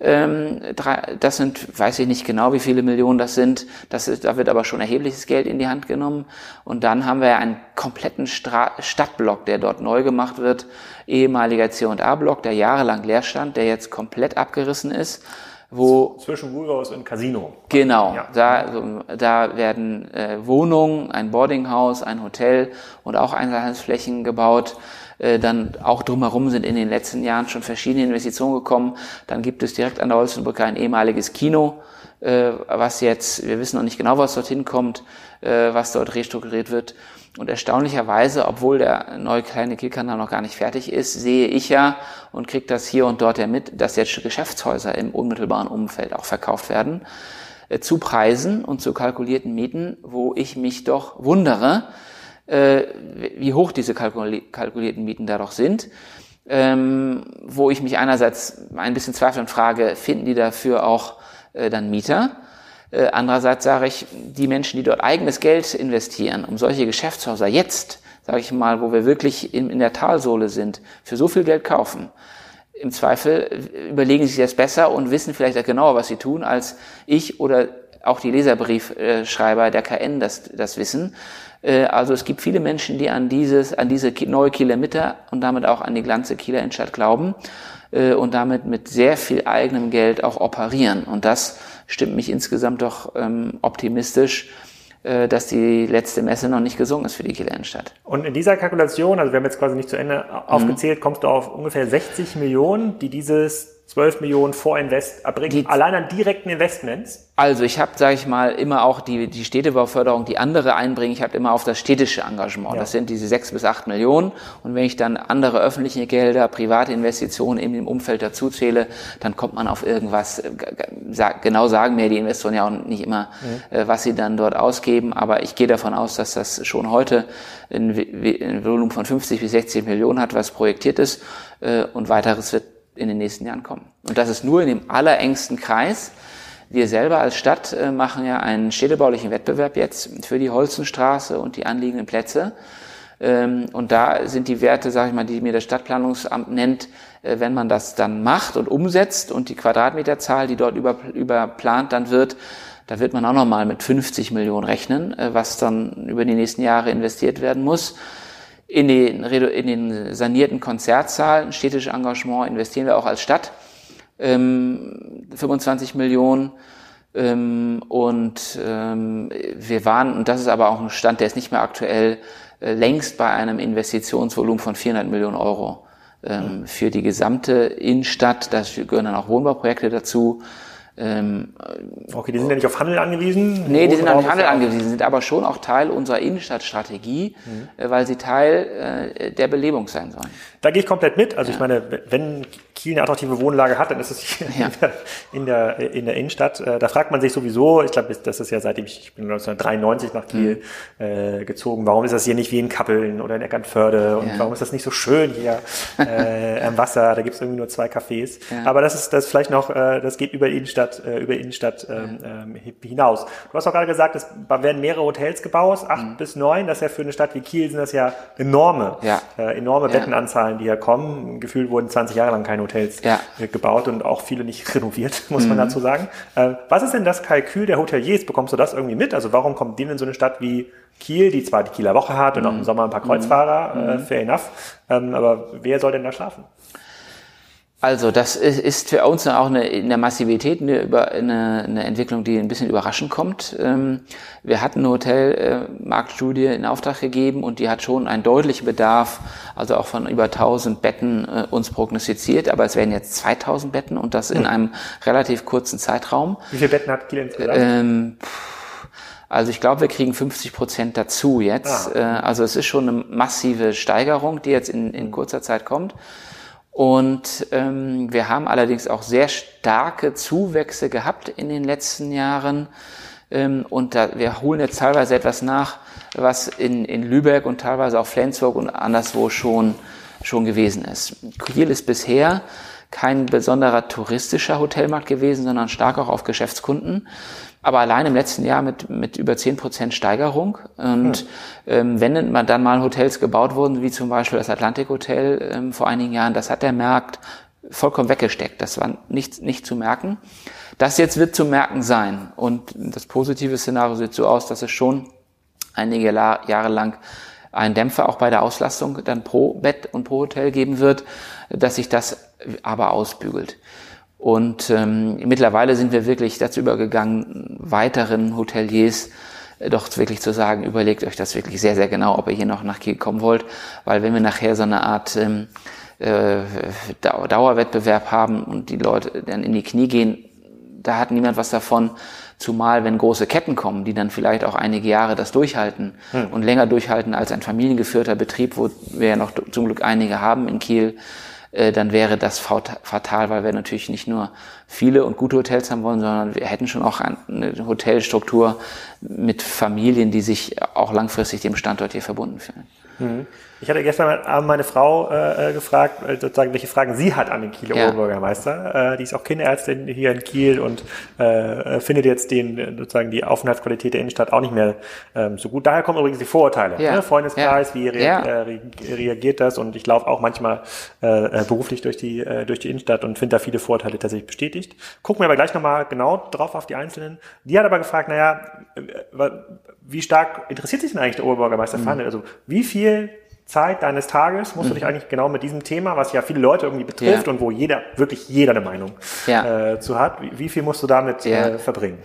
Ähm, drei, das sind, weiß ich nicht genau, wie viele Millionen das sind. Das ist, da wird aber schon erhebliches Geld in die Hand genommen. Und dann haben wir einen kompletten Stra Stadtblock, der dort neu gemacht wird. Ehemaliger C&A-Block, der jahrelang leer stand, der jetzt komplett abgerissen ist wo
zwischen Woolworths und Casino.
Genau, ja. da, also, da werden äh, Wohnungen, ein Boardinghaus, ein Hotel und auch Einzelhandelsflächen gebaut. Äh, dann auch drumherum sind in den letzten Jahren schon verschiedene Investitionen gekommen. Dann gibt es direkt an der Holstenbrücke ein ehemaliges Kino, äh, was jetzt, wir wissen noch nicht genau, was dorthin kommt, äh, was dort restrukturiert wird. Und erstaunlicherweise, obwohl der neue kleine Kielkanal noch gar nicht fertig ist, sehe ich ja und kriege das hier und dort ja mit, dass jetzt Geschäftshäuser im unmittelbaren Umfeld auch verkauft werden äh, zu Preisen und zu kalkulierten Mieten, wo ich mich doch wundere, äh, wie hoch diese kalkulierten Mieten da doch sind. Ähm, wo ich mich einerseits ein bisschen zweifle und frage, finden die dafür auch äh, dann Mieter? Äh, andererseits sage ich, die Menschen, die dort eigenes Geld investieren, um solche Geschäftshäuser jetzt, sage ich mal, wo wir wirklich in, in der Talsohle sind, für so viel Geld kaufen, im Zweifel äh, überlegen sie sich das besser und wissen vielleicht auch genauer, was sie tun, als ich oder auch die Leserbriefschreiber der KN das, das wissen. Äh, also es gibt viele Menschen, die an dieses, an diese neue Kieler Mitte und damit auch an die ganze Kieler Innenstadt glauben und damit mit sehr viel eigenem Geld auch operieren. Und das stimmt mich insgesamt doch ähm, optimistisch, äh, dass die letzte Messe noch nicht gesungen ist für die Kieler Innenstadt.
Und in dieser Kalkulation, also wir haben jetzt quasi nicht zu Ende aufgezählt, mhm. kommst du auf ungefähr 60 Millionen, die dieses 12 Millionen Vorinvest erbringen, die, allein an direkten Investments?
Also ich habe, sage ich mal, immer auch die, die Städtebauförderung, die andere einbringen. Ich habe immer auf das städtische Engagement. Ja. Das sind diese 6 bis 8 Millionen. Und wenn ich dann andere öffentliche Gelder, private Investitionen in dem Umfeld dazu zähle, dann kommt man auf irgendwas. Äh, genau sagen mir die Investoren ja auch nicht immer, mhm. Äh, was sie dann dort ausgeben. Aber ich gehe davon aus, dass das schon heute ein, ein Volumen von 50 bis 60 Millionen hat, was projektiert ist. Äh, und weiteres wird in den nächsten Jahren kommen. Und das ist nur in dem allerengsten Kreis. Wir selber als Stadt äh, machen ja einen städtebaulichen Wettbewerb jetzt für die Holzenstraße und die anliegenden Plätze. Ähm, und da sind die Werte, sage ich mal, die mir das Stadtplanungsamt nennt, äh, wenn man das dann macht und umsetzt und die Quadratmeterzahl, die dort über, überplant dann wird, da wird man auch nochmal mit 50 Millionen rechnen, äh, was dann über die nächsten Jahre investiert werden muss. In den, in den sanierten Konzertsaal, städtische Engagement investieren wir auch als Stadt. Ähm, 25 Millionen. Ähm, und ähm, wir waren, und das ist aber auch ein Stand, der ist nicht mehr aktuell, äh, längst bei einem Investitionsvolumen von 400 Millionen Euro ähm, für die gesamte Innenstadt. Da gehören dann auch Wohnbauprojekte dazu.
Ähm, okay, die sind ja nicht auf Handel angewiesen?
Nee, die sind auf Handel angewiesen, sind aber schon auch Teil unserer Innenstadtstrategie, mhm. Äh, weil sie Teil äh, der Belebung sein sollen.
Da gehe ich komplett mit. Also ja. ich meine, wenn Kiel eine attraktive Wohnlage hat, dann ist es hier ja. in, der, in der Innenstadt. Äh, da fragt man sich sowieso, ich glaube, das ist ja seitdem ich, ich bin 1993 nach Kiel mhm. äh, gezogen, warum ist das hier nicht wie in Kappeln oder in Eckernförde und ja. warum ist das nicht so schön hier äh, am Wasser? Da gibt es irgendwie nur zwei Cafés. Ja. Aber das ist das vielleicht noch, äh, das geht über Innenstadt, äh, über Innenstadt ähm, ähm, hinaus. Du hast auch gerade gesagt, es werden mehrere Hotels gebaut, acht mhm. bis neun. Das ist ja für eine Stadt wie Kiel sind das ja enorme. Äh, enorme Bettenanzahlen, die hier kommen. Gefühlt wurden 20 Jahre lang keine Hotels ja. gebaut und auch viele nicht renoviert, muss man mhm. dazu sagen. Äh, was ist denn das Kalkül der Hoteliers? Bekommst du das irgendwie mit? Also warum kommt denen in so eine Stadt wie Kiel, die zwar die Kieler Woche hat und auch im mhm. Sommer ein paar Kreuzfahrer, mhm. äh, fair enough, ähm, aber wer soll denn da schlafen?
Also das ist für uns auch eine, in der Massivität eine, eine, eine Entwicklung, die ein bisschen überraschend kommt. Ähm, wir hatten eine Hotelmarktstudie in Auftrag gegeben und die hat schon einen deutlichen Bedarf, also auch von über 1000 Betten äh, uns prognostiziert, aber es werden jetzt 2000 Betten und das in hm. einem relativ kurzen Zeitraum.
Wie viele Betten hat Kiel insgesamt? Ähm,
also ich glaube, wir kriegen 50 Prozent dazu jetzt. Ah. Also es ist schon eine massive Steigerung, die jetzt in, in kurzer Zeit kommt. Und ähm, wir haben allerdings auch sehr starke Zuwächse gehabt in den letzten Jahren. Ähm, und da, wir holen jetzt teilweise etwas nach, was in, in Lübeck und teilweise auch Flensburg und anderswo schon, schon gewesen ist. Kiel ist bisher kein besonderer touristischer Hotelmarkt gewesen, sondern stark auch auf Geschäftskunden aber allein im letzten Jahr mit, mit über zehn Prozent Steigerung. Und hm. ähm, wenn dann mal Hotels gebaut wurden, wie zum Beispiel das Atlantik Hotel ähm, vor einigen Jahren, das hat der Markt vollkommen weggesteckt. Das war nicht, nicht zu merken. Das jetzt wird zu merken sein. Und das positive Szenario sieht so aus, dass es schon einige Jahre lang einen Dämpfer auch bei der Auslastung dann pro Bett und pro Hotel geben wird, dass sich das aber ausbügelt. Und ähm, mittlerweile sind wir wirklich dazu übergegangen, weiteren Hoteliers äh, doch wirklich zu sagen, überlegt euch das wirklich sehr, sehr genau, ob ihr hier noch nach Kiel kommen wollt, weil wenn wir nachher so eine Art ähm, äh, Dauerwettbewerb haben und die Leute dann in die Knie gehen, da hat niemand was davon, zumal wenn große Ketten kommen, die dann vielleicht auch einige Jahre das durchhalten hm. und länger durchhalten als ein familiengeführter Betrieb, wo wir ja noch zum Glück einige haben in Kiel, dann wäre das fatal, weil wir natürlich nicht nur viele und gute Hotels haben wollen, sondern wir hätten schon auch eine Hotelstruktur mit Familien, die sich auch langfristig dem Standort hier verbunden fühlen.
Mhm. Ich hatte gestern Abend meine Frau äh, äh, gefragt, äh, sozusagen, welche Fragen sie hat an den Kieler ja. Oberbürgermeister. Äh, die ist auch Kinderärztin hier in Kiel und äh, findet jetzt den sozusagen die Aufenthaltsqualität der Innenstadt auch nicht mehr ähm, so gut. Daher kommen übrigens die Vorurteile. Ja. Ne? Freundeskreis, ja. wie rea äh, reagiert das? Und ich laufe auch manchmal äh, äh, beruflich durch die äh, durch die Innenstadt und finde da viele Vorteile tatsächlich bestätigt. Gucken wir aber gleich nochmal genau drauf auf die einzelnen. Die hat aber gefragt, naja, wie stark interessiert sich denn eigentlich der Oberbürgermeister mhm. Also wie viel Zeit deines Tages musst mhm. du dich eigentlich genau mit diesem Thema, was ja viele Leute irgendwie betrifft ja. und wo jeder, wirklich jeder eine Meinung ja. äh, zu hat, wie, wie, viel musst du damit ja. äh, verbringen?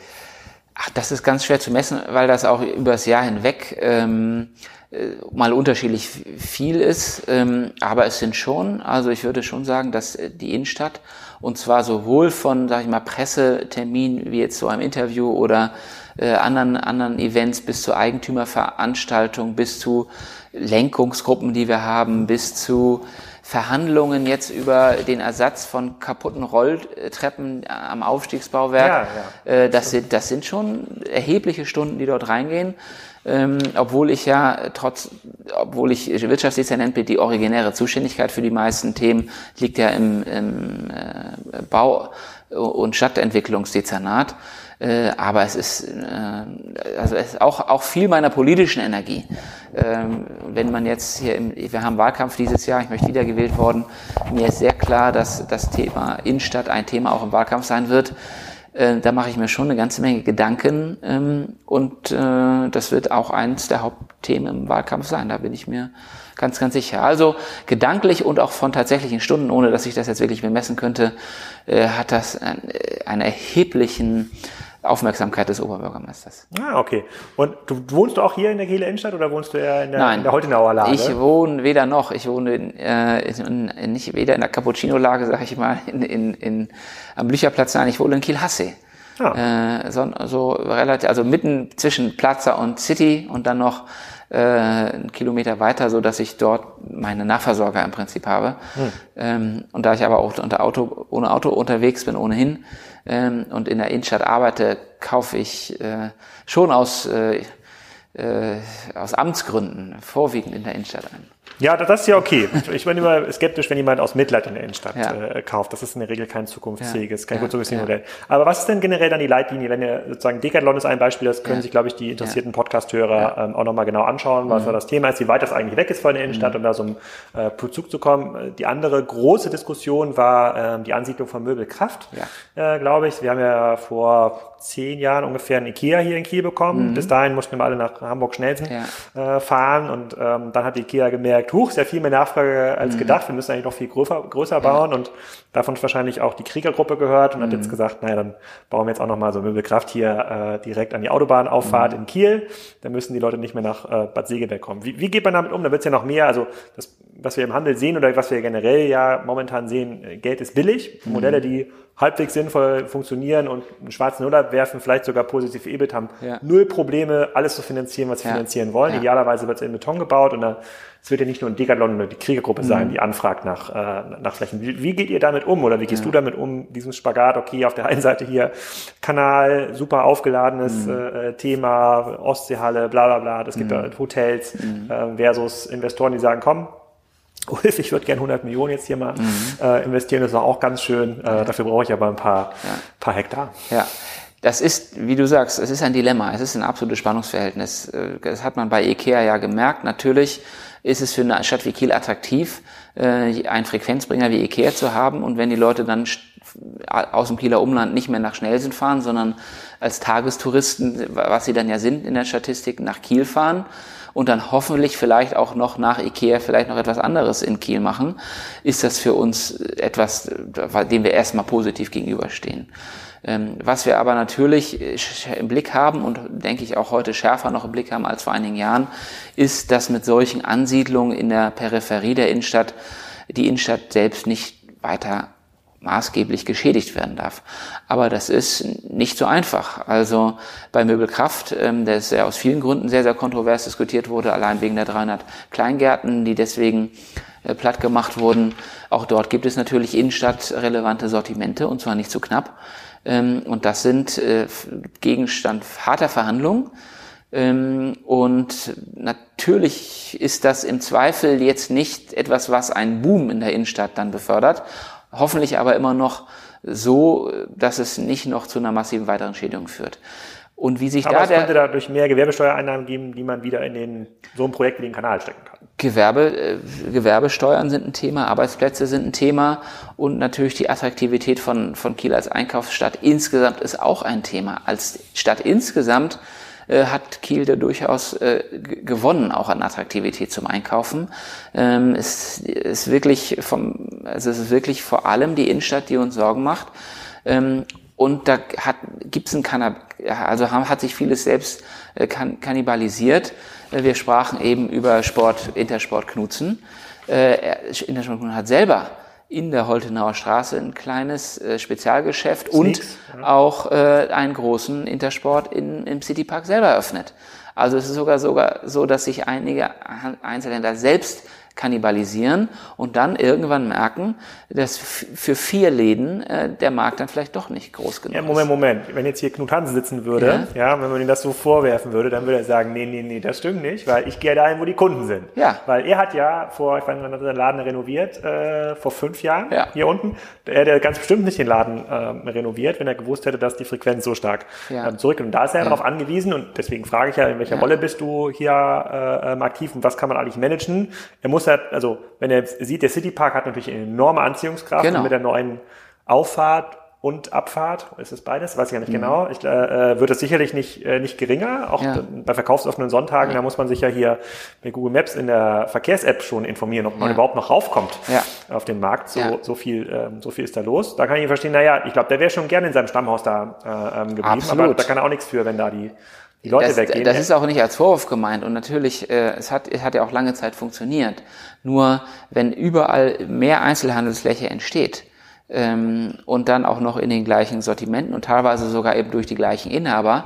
Ach, das ist ganz schwer zu messen, weil das auch über das Jahr hinweg ähm, äh, mal unterschiedlich viel ist. Ähm, aber es sind schon, also ich würde schon sagen, dass äh, die Innenstadt und zwar sowohl von, sag ich mal, Pressetermin wie jetzt so einem Interview oder äh, anderen, anderen Events bis zur Eigentümerveranstaltung, bis zu Lenkungsgruppen, die wir haben, bis zu Verhandlungen jetzt über den Ersatz von kaputten Rolltreppen am Aufstiegsbauwerk. Ja, ja. Äh, das, sind, das sind schon erhebliche Stunden, die dort reingehen. Ähm, obwohl ich ja trotz, obwohl ich Wirtschaftsdezernent bin, die originäre Zuständigkeit für die meisten Themen liegt ja im, im äh, Bau- und Stadtentwicklungsdezernat. Äh, aber es ist, äh, also es ist auch, auch viel meiner politischen Energie. Ähm, wenn man jetzt hier, im, wir haben Wahlkampf dieses Jahr, ich möchte wiedergewählt worden, mir ist sehr klar, dass das Thema Innenstadt ein Thema auch im Wahlkampf sein wird. Äh, da mache ich mir schon eine ganze Menge Gedanken ähm, und äh, das wird auch eins der Hauptthemen im Wahlkampf sein, da bin ich mir ganz, ganz sicher. Also gedanklich und auch von tatsächlichen Stunden, ohne dass ich das jetzt wirklich bemessen könnte, äh, hat das einen, äh, einen erheblichen Aufmerksamkeit des Oberbürgermeisters.
Ah, okay. Und du wohnst du auch hier in der Kieler Innenstadt oder wohnst du eher in der, Nein, in der Holtenauer Lage?
Ich wohne weder noch. Ich wohne in, äh, in, in, nicht weder in der Cappuccino-Lage, sag ich mal, in, in, in, am Blücherplatz, nein, ich wohne in Kiel-Hasse. Ah. Äh, so, so relativ, also mitten zwischen Plaza und City und dann noch äh, einen Kilometer weiter, so dass ich dort meine Nachversorger im Prinzip habe. Hm. Ähm, und da ich aber auch unter Auto, ohne Auto unterwegs bin, ohnehin, ähm, und in der Innenstadt arbeite, kaufe ich äh, schon aus, äh, äh, aus Amtsgründen vorwiegend in der Innenstadt ein.
Ja, das ist ja okay. Ich bin immer skeptisch, wenn jemand aus Mitleid in der Innenstadt ja. äh, kauft. Das ist in der Regel kein zukunftsfähiges, kein ja. gut zukunftsfähiges Modell. Aber was ist denn generell dann die Leitlinie, wenn ihr sozusagen Decathlon ist ein Beispiel, das können ja. sich, glaube ich, die interessierten Podcast-Hörer ähm, auch nochmal genau anschauen, was mhm. das Thema ist, wie weit das eigentlich weg ist von der Innenstadt, mhm. um da so einen äh, Bezug zu kommen. Die andere große Diskussion war ähm, die Ansiedlung von Möbelkraft, äh, glaube ich. Wir haben ja vor zehn Jahren ungefähr ein Ikea hier in Kiel bekommen. Mhm. Bis dahin mussten wir alle nach Hamburg-Schnelsen äh, fahren und ähm, dann hat die Ikea gemerkt, huch, sehr viel mehr Nachfrage als mhm. gedacht, wir müssen eigentlich noch viel größer, größer bauen und davon wahrscheinlich auch die Kriegergruppe gehört und mhm. hat jetzt gesagt, naja, dann bauen wir jetzt auch nochmal so Möbelkraft hier äh, direkt an die Autobahnauffahrt mhm. in Kiel, dann müssen die Leute nicht mehr nach äh, Bad Segeberg kommen. Wie, wie geht man damit um? Da wird es ja noch mehr, also das, was wir im Handel sehen oder was wir generell ja momentan sehen, Geld ist billig, mhm. Modelle, die halbwegs sinnvoll funktionieren und einen schwarzen Null abwerfen, vielleicht sogar positiv EBIT haben, ja. null Probleme, alles zu finanzieren, was sie ja. finanzieren wollen. Ja. Idealerweise wird es in Beton gebaut und es wird ja nicht nur ein Decathlon oder die Kriegergruppe mhm. sein, die anfragt nach, äh, nach Flächen. Wie, wie, geht ihr damit um oder wie gehst du damit um, diesen Spagat, okay, auf der einen Seite hier Kanal, super aufgeladenes mhm. äh, Thema, Ostseehalle, bla bla bla, das gibt mhm. Hotels äh, versus Investoren, die sagen, komm, Ulf, ich würde gerne 100 Millionen jetzt hier mal mhm. äh, investieren, das ist auch ganz schön. Äh, dafür brauche ich aber ein paar, ja. paar Hektar.
Ja. Das ist, wie du sagst, es ist ein Dilemma, es ist ein absolutes Spannungsverhältnis. Äh, das hat man bei IKEA ja gemerkt. Natürlich ist es für eine Stadt wie Kiel attraktiv, äh, einen Frequenzbringer wie Ikea zu haben. Und wenn die Leute dann aus dem Kieler Umland nicht mehr nach Schnellsinn fahren, sondern als Tagestouristen, was sie dann ja sind in der Statistik, nach Kiel fahren und dann hoffentlich vielleicht auch noch nach Ikea vielleicht noch etwas anderes in Kiel machen, ist das für uns etwas, dem wir erstmal positiv gegenüberstehen. Ähm, was wir aber natürlich im Blick haben und denke ich auch heute schärfer noch im Blick haben als vor einigen Jahren, ist, dass mit solchen Ansiedlungen in der Peripherie der Innenstadt die Innenstadt selbst nicht weiter maßgeblich geschädigt werden darf. Aber das ist nicht so einfach. Also bei Möbelkraft, ähm, der ja aus vielen Gründen sehr, sehr kontrovers diskutiert wurde, allein wegen der 300 Kleingärten, die deswegen äh, platt gemacht wurden. Auch dort gibt es natürlich innenstadtrelevante Sortimente und zwar nicht zu knapp. Ähm, und das sind äh, Gegenstand harter Verhandlungen. Ähm, und natürlich ist das im Zweifel jetzt nicht etwas, was einen Boom in der Innenstadt dann befördert. Hoffentlich aber immer noch so, dass es nicht noch zu einer massiven weiteren Schädigung führt. Und wie sich
aber
da
es könnte dadurch mehr Gewerbesteuereinnahmen geben, die man wieder in den, so ein Projekt wie den Kanal stecken kann.
Gewerbe, äh, Gewerbesteuern sind ein Thema, Arbeitsplätze sind ein Thema und natürlich die Attraktivität von, von Kiel als Einkaufsstadt insgesamt ist auch ein Thema. Als Stadt insgesamt äh, hat Kiel da durchaus äh, gewonnen, auch an Attraktivität zum Einkaufen. Ähm, es ist wirklich vom, also es ist wirklich vor allem die Innenstadt, die uns Sorgen macht. Ähm, und da hat, gibt's ein Kannab also hat sich vieles selbst äh, kann, kannibalisiert. Äh, wir sprachen eben über Sport, Intersport Knutzen. Äh, Intersport Knutzen hat selber in der Holtenauer Straße ein kleines äh, Spezialgeschäft Sneaks, und ja. auch äh, einen großen Intersport in, im Citypark selber eröffnet. Also es ist sogar sogar so, dass sich einige Einzelhändler selbst kannibalisieren und dann irgendwann merken, dass für vier Läden äh, der Markt dann vielleicht doch nicht groß genug
ja, Moment, ist. Moment, Moment. Wenn jetzt hier Knut Hansen sitzen würde, ja. ja, wenn man ihm das so vorwerfen würde, dann würde er sagen, nee, nee, nee, das stimmt nicht, weil ich gehe dahin, wo die Kunden sind. Ja. Weil er hat ja vor, ich weiß nicht, hat Laden renoviert, äh, vor fünf Jahren ja. hier unten. Er hätte ganz bestimmt nicht den Laden äh, renoviert, wenn er gewusst hätte, dass die Frequenz so stark ja. ähm, zurück. Und da ist er ja. darauf angewiesen und deswegen frage ich ja, in welcher Rolle bist du hier äh, ähm, aktiv und was kann man eigentlich managen? Er muss hat, also wenn er sieht, der Citypark hat natürlich eine enorme Anziehungskraft genau. mit der neuen Auffahrt und Abfahrt, ist es beides, weiß ich ja nicht mhm. genau, ich, äh, äh, wird es sicherlich nicht, äh, nicht geringer, auch ja. bei verkaufsoffenen Sonntagen, ja. da muss man sich ja hier mit Google Maps in der Verkehrs-App schon informieren, ob man ja. überhaupt noch raufkommt auf den Markt, so, so, viel, ähm, so viel ist da los. Da kann ich verstehen, naja, ich glaube, der wäre schon gerne in seinem Stammhaus da äh, ähm, geblieben, Absolut. aber da kann er auch nichts für, wenn da die die Leute
das,
weggehen.
Das ist auch nicht als Vorwurf gemeint und natürlich, äh, es, hat, es hat ja auch lange Zeit funktioniert. Nur wenn überall mehr Einzelhandelsfläche entsteht ähm, und dann auch noch in den gleichen Sortimenten und teilweise sogar eben durch die gleichen Inhaber,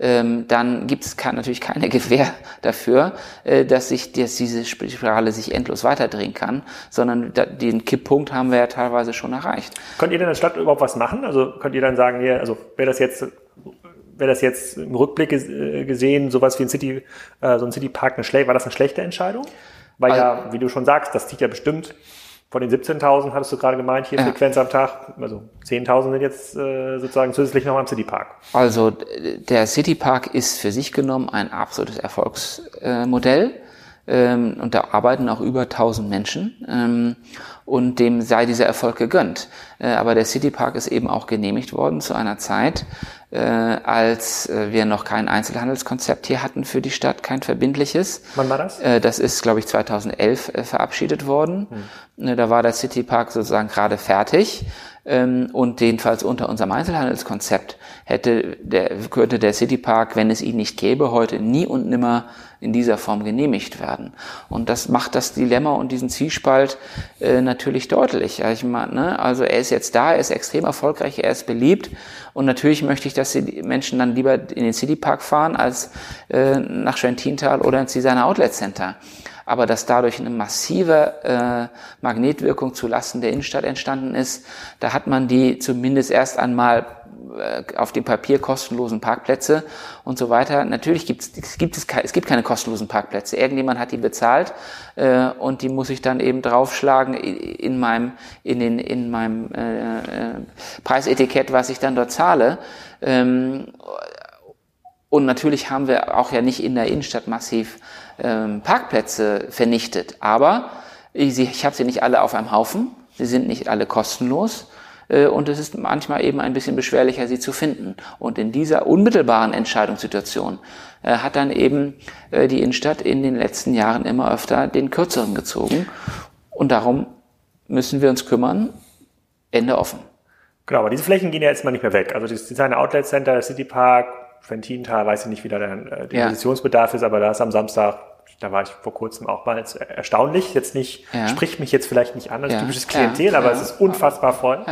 ähm, dann gibt es natürlich keine Gewähr dafür, äh, dass sich dass diese Spirale sich endlos weiterdrehen kann, sondern da, den Kipppunkt haben wir ja teilweise schon erreicht.
Könnt ihr denn der Stadt überhaupt was machen? Also könnt ihr dann sagen, hier, also wäre das jetzt wäre das jetzt im Rückblick äh, gesehen, sowas wie ein City, äh, so ein Citypark eine schlechte, war das eine schlechte Entscheidung? Weil also, ja, wie du schon sagst, das zieht ja bestimmt von den 17.000, hattest du gerade gemeint, hier ja. Frequenz am Tag, also 10.000 sind jetzt äh, sozusagen zusätzlich noch am Citypark.
Also der Citypark ist für sich genommen ein absolutes Erfolgsmodell. Ähm, und da arbeiten auch über 1000 Menschen. Ähm, und dem sei dieser Erfolg gegönnt. Äh, aber der Citypark ist eben auch genehmigt worden zu einer Zeit, äh, als äh, wir noch kein Einzelhandelskonzept hier hatten für die Stadt, kein verbindliches.
Wann war das?
Das ist, glaube ich, 2011 verabschiedet worden. Hm. Da war der Citypark sozusagen gerade fertig ähm, und jedenfalls unter unserem Einzelhandelskonzept hätte der, könnte der Citypark, wenn es ihn nicht gäbe, heute nie und nimmer in dieser Form genehmigt werden. Und das macht das Dilemma und diesen Zwiespalt äh, natürlich deutlich. Ja, ich meine, ne, also er ist jetzt da, er ist extrem erfolgreich, er ist beliebt und natürlich möchte ich, dass die Menschen dann lieber in den Citypark fahren als äh, nach Schwentintal oder ins Designer Outlet Center aber dass dadurch eine massive äh, Magnetwirkung zulasten der Innenstadt entstanden ist, da hat man die zumindest erst einmal auf dem Papier kostenlosen Parkplätze und so weiter. Natürlich gibt es, gibt es, es gibt keine kostenlosen Parkplätze. Irgendjemand hat die bezahlt äh, und die muss ich dann eben draufschlagen in meinem, in den, in meinem äh, äh, Preisetikett, was ich dann dort zahle. Ähm, Und natürlich haben wir auch ja nicht in der Innenstadt massiv ähm, Parkplätze vernichtet. Aber ich, ich habe sie nicht alle auf einem Haufen. Sie sind nicht alle kostenlos. Äh, und es ist manchmal eben ein bisschen beschwerlicher, sie zu finden. Und in dieser unmittelbaren Entscheidungssituation äh, hat dann eben äh, die Innenstadt in den letzten Jahren immer öfter den Kürzeren gezogen. Und darum müssen wir uns kümmern. Ende offen.
Genau, aber diese Flächen gehen ja jetzt mal nicht mehr weg. Also das Design Outlet Center, City Park, Fentintal, weiß ich nicht, wie da der, der ja. Investitionsbedarf ist, aber da ist am Samstag da war ich vor kurzem auch mal erstaunlich. Jetzt nicht, ja. spricht mich jetzt vielleicht nicht an als ja. typisches Klientel, ja. aber es ist unfassbar voll.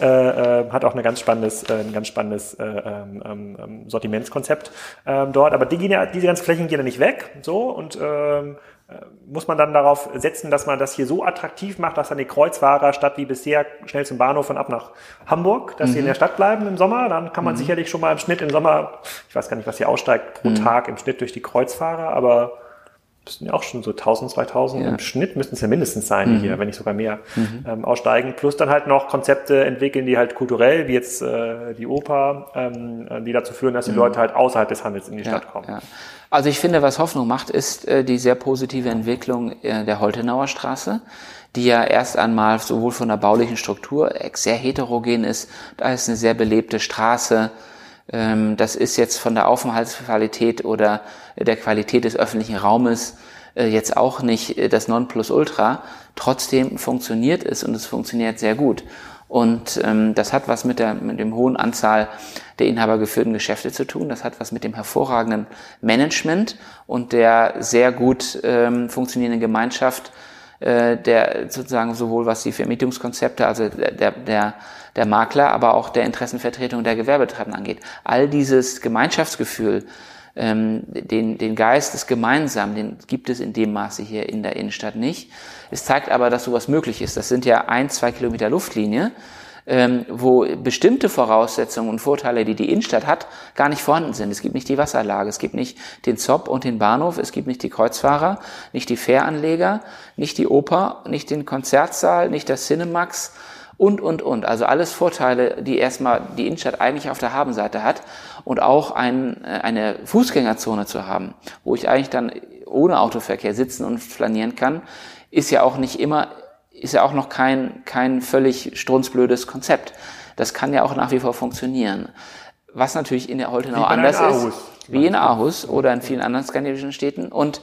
Äh, äh, hat auch ein ganz spannendes, äh, ein ganz spannendes äh, ähm, ähm, Sortimentskonzept ähm, dort. Aber die gehen ja, diese ganzen Flächen gehen ja nicht weg. So und ähm, äh, muss man dann darauf setzen, dass man das hier so attraktiv macht, dass dann die Kreuzfahrer statt wie bisher schnell zum Bahnhof und ab nach Hamburg, dass mhm. sie in mhm. der Stadt bleiben im Sommer. Dann kann man mhm. sicherlich schon mal im Schnitt im Sommer, ich weiß gar nicht, was hier aussteigt, pro mhm. Tag im Schnitt durch die Kreuzfahrer, aber müssen ja auch schon so 1000, 2000 ja. im Schnitt müssten es ja mindestens sein mhm. hier, wenn nicht sogar mehr mhm. ähm, aussteigen. Plus dann halt noch Konzepte entwickeln, die halt kulturell, wie jetzt äh, die Oper, ähm, die dazu führen, dass die mhm. Leute halt außerhalb des Handels in die ja, Stadt kommen. Ja.
Also ich finde, was Hoffnung macht, ist äh, die sehr positive Entwicklung äh, der Holtenauer Straße die ja erst einmal sowohl von der baulichen Struktur sehr heterogen ist, da ist eine sehr belebte Straße, das ist jetzt von der Aufenthaltsqualität oder der Qualität des öffentlichen Raumes äh, jetzt auch nicht äh, das Nonplusultra. Trotzdem funktioniert es und es funktioniert sehr gut. Und ähm, das hat was mit der mit dem hohen Anzahl der inhabergeführten Geschäfte zu tun. Das hat was mit dem hervorragenden Management und der sehr gut ähm, funktionierenden Gemeinschaft äh, der sozusagen sowohl was die Vermietungskonzepte, also der, der, der Makler, aber auch der Interessenvertretung der Gewerbetreibenden angeht. All dieses Gemeinschaftsgefühl, ähm, den, den Geist des Gemeinsamen, den gibt es in dem Maße hier in der Innenstadt nicht. Es zeigt aber, dass sowas möglich ist. Das sind ja ein, zwei Kilometer Luftlinie ähm, wo bestimmte Voraussetzungen und Vorteile, die die Innenstadt hat, gar nicht vorhanden sind. Es gibt nicht die Wasserlage, es gibt nicht den Zopp und den Bahnhof, es gibt nicht die Kreuzfahrer, nicht die Fähranleger, nicht die Oper, nicht den Konzertsaal, nicht das Cinemax und, und, und. Also alles Vorteile, die erstmal die Innenstadt eigentlich auf der Habenseite hat und auch ein, äh, eine Fußgängerzone zu haben, wo ich eigentlich dann ohne Autoverkehr sitzen und flanieren kann, ist ja auch nicht immer ist ja auch noch kein, kein völlig strunzblödes Konzept. Das kann ja auch nach wie vor funktionieren. Was natürlich in der Holtenau anders ist, wie in Aarhus oder in vielen anderen skandinavischen Städten. Und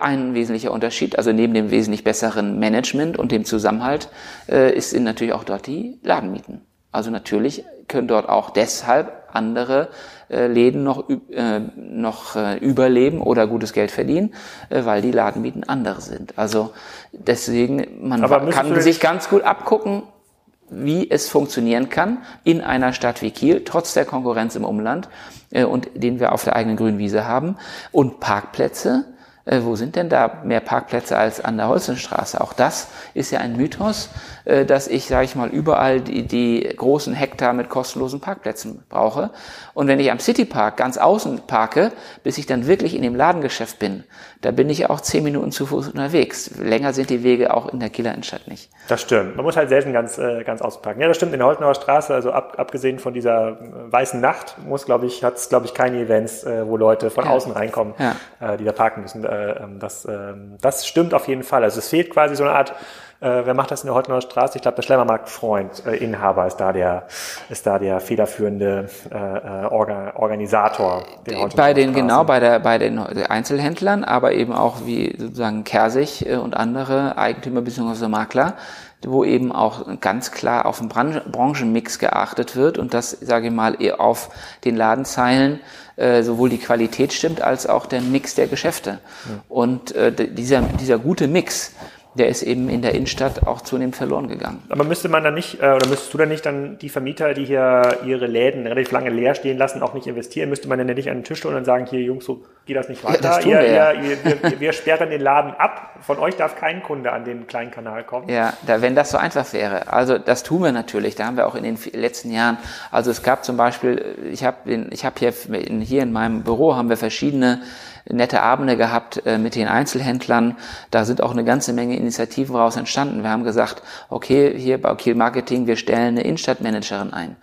ein wesentlicher Unterschied, also neben dem wesentlich besseren Management und dem Zusammenhalt, äh, ist natürlich auch dort die Ladenmieten. Also natürlich können dort auch deshalb andere äh, Läden noch, äh, noch äh, überleben oder gutes Geld verdienen, äh, weil die Ladenmieten andere sind. Also deswegen, man kann sich ganz gut abgucken, wie es funktionieren kann in einer Stadt wie Kiel, trotz der Konkurrenz im Umland äh, und den wir auf der eigenen grünen Wiese haben. Und Parkplätze, äh, wo sind denn da mehr Parkplätze als an der Holzenstraße? Auch das ist ja ein Mythos, äh, dass ich, sage ich mal, überall die, die großen Hektar mit kostenlosen Parkplätzen brauche. Und wenn ich am Citypark ganz außen parke, bis ich dann wirklich in dem Ladengeschäft bin, da bin ich auch zehn Minuten zu Fuß unterwegs. Länger sind die Wege auch in der Kieler Innenstadt nicht.
Das stimmt. Man muss halt selten ganz, äh, ganz ausparken. Ja, das stimmt. In der Holtenauer Straße, also ab, abgesehen von dieser äh, weißen Nacht, muss, glaube ich, hat es, glaube ich, keine Events, äh, wo Leute von ja. außen reinkommen, ja. äh, die da parken müssen. Äh, ähm, das, äh, das stimmt auf jeden Fall. Also es fehlt quasi so eine Art äh, wer macht das in der Holtener Straße? Ich glaube, der Schlemmermarkt-Freund, äh, Inhaber, ist da der, ist da der federführende äh, äh Orga, Organisator
der Holtener Bei den, genau, bei der, bei den Einzelhändlern, aber eben auch wie sozusagen Kersig äh, und andere Eigentümer bzw. Makler, wo eben auch ganz klar auf den Branchenmix geachtet wird und das, sage ich mal, auf den Ladenzeilen äh, sowohl die Qualität stimmt als auch der Mix der Geschäfte. Ja. Und äh, dieser, dieser gute Mix, der ist eben in der Innenstadt auch zunehmend verloren gegangen.
Aber müsste man dann nicht, äh, oder müsstest du dann nicht dann die Vermieter, die hier ihre Läden relativ lange leer stehen lassen, auch nicht investieren? Müsste man dann nicht an den Tisch holen und sagen, hier Jungs, so geht das nicht weiter. Ja, das tun ihr, wir, ja. ihr, ihr, wir sperren den Laden ab. Von euch darf kein Kunde an den kleinen Kanal kommen.
Ja, da, wenn das so einfach wäre. Also das tun wir natürlich. Da haben wir auch in den letzten Jahren, also es gab zum Beispiel, ich habe ich hab hier, hier in meinem Büro haben wir verschiedene nette Abende gehabt äh, mit den Einzelhändlern. Da sind auch eine ganze Menge Initiativen raus entstanden. Wir haben gesagt, okay, hier bei Kiel Marketing, wir stellen eine Innenstadtmanagerin ein,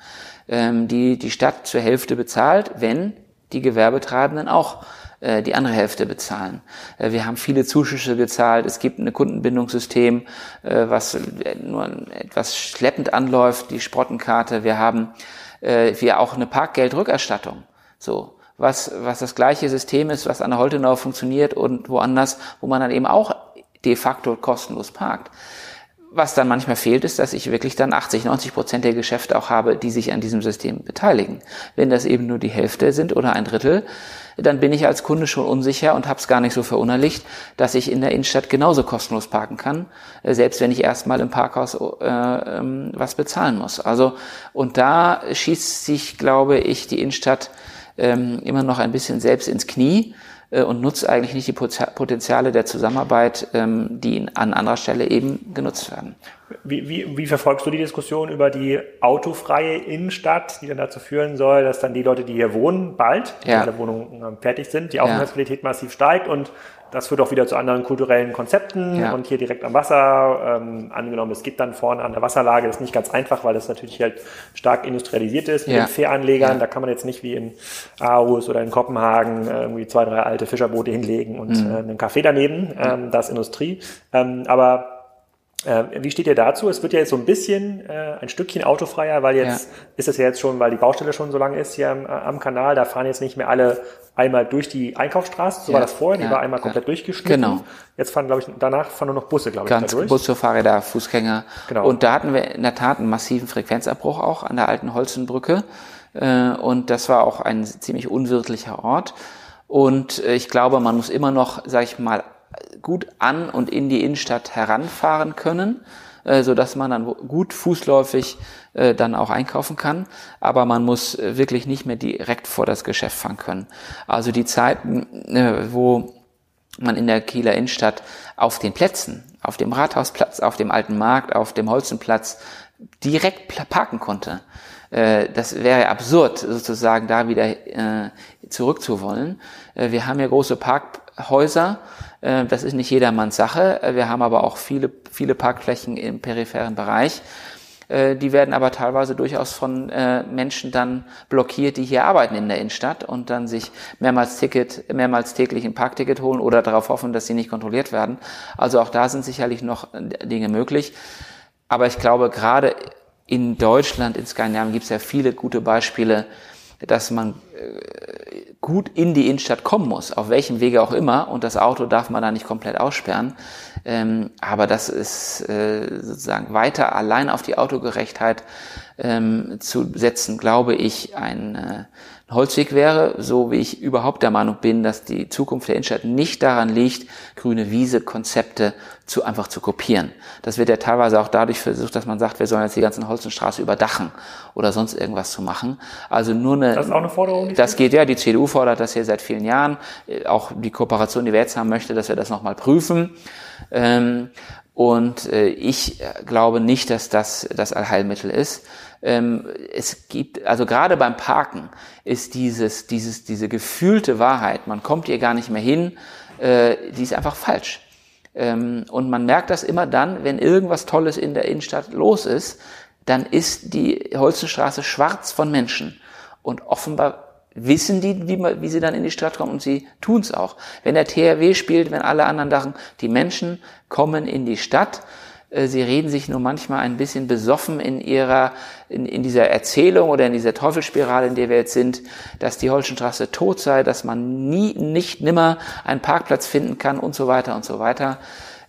ähm, die die Stadt zur Hälfte bezahlt, wenn die Gewerbetreibenden auch äh, die andere Hälfte bezahlen. Äh, wir haben viele Zuschüsse gezahlt. Es gibt ein Kundenbindungssystem, was nur etwas schleppend anläuft, die Sprottenkarte. Wir haben wir auch eine Parkgeldrückerstattung. So, was, was das gleiche System ist, was an der Holtenau funktioniert und woanders, wo man dann eben auch de facto kostenlos parkt. Was dann manchmal fehlt, ist, dass ich wirklich dann 80, 90 Prozent der Geschäfte auch habe, die sich an diesem System beteiligen. Wenn das eben nur die Hälfte sind oder ein Drittel, dann bin ich als Kunde schon unsicher und habe es gar nicht so verinnerlicht, dass ich in der Innenstadt genauso kostenlos parken kann, äh, selbst wenn ich erstmal im Parkhaus äh, ähm, was bezahlen muss. Also und da schießt sich, glaube ich, die Innenstadt ähm, immer noch ein bisschen selbst ins Knie äh, und nutzt eigentlich nicht die Potenziale der Zusammenarbeit, ähm, die an anderer Stelle eben genutzt werden.
Wie, wie, wie verfolgst du die Diskussion über die autofreie Innenstadt, die dann dazu führen soll, dass dann die Leute, die hier wohnen, bald, ja. alle Wohnungen ähm, fertig sind, die Aufenthaltsqualität ja. massiv steigt und das führt auch wieder zu anderen kulturellen Konzepten ja. und hier direkt am Wasser. Ähm, angenommen, es gibt dann vorne an der Wasserlage, das ist nicht ganz einfach, weil das natürlich halt stark industrialisiert ist mit ja. den Fähranlegern. Ja. Da kann man jetzt nicht wie in Aarhus oder in Kopenhagen äh, irgendwie zwei, drei alte Fischerboote hinlegen und mhm. äh, einen Café daneben. Ähm, das ist Industrie. Ähm, aber äh, wie steht ihr dazu? Es wird ja jetzt so ein bisschen äh, ein Stückchen autofreier, weil jetzt ja. ist es ja jetzt schon, weil die Baustelle schon so lange ist hier am, am Kanal, da fahren jetzt nicht mehr alle einmal durch die Einkaufsstraße, so ja. war das vorher, die ja. war einmal komplett durchgeschnitten. Genau. Jetzt fahren, glaube ich, danach fahren nur noch Busse, glaube ich,
Ganz da durch. Busse, Fahrräder, Fußgänger. Genau. Und da hatten wir in der Tat einen massiven Frequenzabbruch auch an der alten Holzenbrücke. Äh, und das war auch ein ziemlich unwirtlicher Ort. Und äh, ich glaube, man muss immer noch, sag ich mal, gut an und in die Innenstadt heranfahren können, äh, so dass man dann gut fußläufig äh, dann auch einkaufen kann. Aber man muss äh, wirklich nicht mehr direkt vor das Geschäft fahren können. Also die Zeiten, wo man in der Kieler Innenstadt auf den Plätzen, auf dem Rathausplatz, auf dem Alten Markt, auf dem Holzenplatz direkt parken konnte. Das wäre absurd, sozusagen da wieder zurückzuwollen. Wir haben ja große Parkhäuser äh, das ist nicht jedermanns Sache. Äh, wir haben aber auch viele, viele Parkflächen im peripheren Bereich. Äh, die werden aber teilweise durchaus von Menschen dann blockiert, die hier arbeiten in der Innenstadt und dann sich mehrmals Ticket, mehrmals täglich ein Parkticket holen oder darauf hoffen, dass sie nicht kontrolliert werden. Also auch da sind sicherlich noch Dinge möglich. Aber ich glaube, gerade in Deutschland, in Skandinavien gibt es ja viele gute Beispiele, dass man gut in die Innenstadt kommen muss, auf welchem Wege auch immer. Und das Auto darf man da nicht komplett aussperren. Ähm, aber das ist äh, sozusagen weiter allein auf die Autogerechtheit ähm, zu setzen, glaube ich, ein, äh, ein Holzweg wäre, so wie ich überhaupt der Meinung bin, dass die Zukunft der Innenstadt nicht daran liegt, grüne Wiese-Konzepte zu einfach zu kopieren. Das wird ja teilweise auch dadurch versucht, dass man sagt, wir sollen jetzt die ganzen Holzenstraße überdachen oder sonst irgendwas zu machen. Also nur eine.
Das ist auch eine Forderung.
Das geht ja. Die CDU fordert das hier seit vielen Jahren. Auch die Kooperation, die wir jetzt haben, möchte, dass wir das nochmal prüfen. Ähm, und äh, ich glaube nicht, dass das das Allheilmittel ist ähm, es gibt, also gerade beim Parken ist dieses, dieses, diese gefühlte Wahrheit, man kommt hier gar nicht mehr hin, äh, die ist einfach falsch. Ähm, und man merkt das immer dann, wenn irgendwas Tolles in der Innenstadt los ist, dann ist die Holzenstraße schwarz von Menschen. Und offenbar wissen die, wie, wie sie dann in die Stadt kommen und sie tun es auch. Wenn der THW spielt, wenn alle anderen dachten, die Menschen kommen in die Stadt äh, sie reden sich nur manchmal ein bisschen besoffen in ihrer, in, in dieser Erzählung oder in dieser Teufelsspirale, in der wir jetzt sind, dass die Holstenstraße tot sei, dass man nie, nicht nimmer einen Parkplatz finden kann und so weiter und so weiter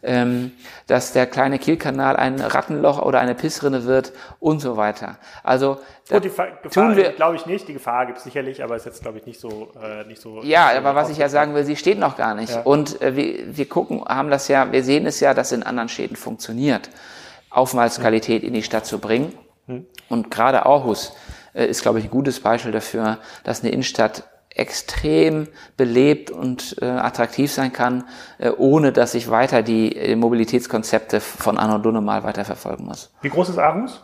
ähm, dass der kleine Kielkanal ein Rattenloch oder eine Pissrinne wird und so weiter. Also
Gut, die Gefahr, glaube ich nicht. Die Gefahr gibt es sicherlich, aber ist jetzt glaube ich nicht so äh, nicht so.
Ja, aber was ich ja sagen will, sie steht noch gar nicht. Ja. Und äh, wir, wir gucken, haben das ja, wir sehen es ja, dass in anderen Städten funktioniert, Aufenthaltsqualität hm. in die Stadt zu bringen. Hm. Und gerade Aarhus äh, ist glaube ich ein gutes Beispiel dafür, dass eine Innenstadt extrem belebt und äh, attraktiv sein kann, äh, ohne dass ich weiter die äh, Mobilitätskonzepte von Anno Dunne mal weiter verfolgen muss.
Wie groß ist Aarhus?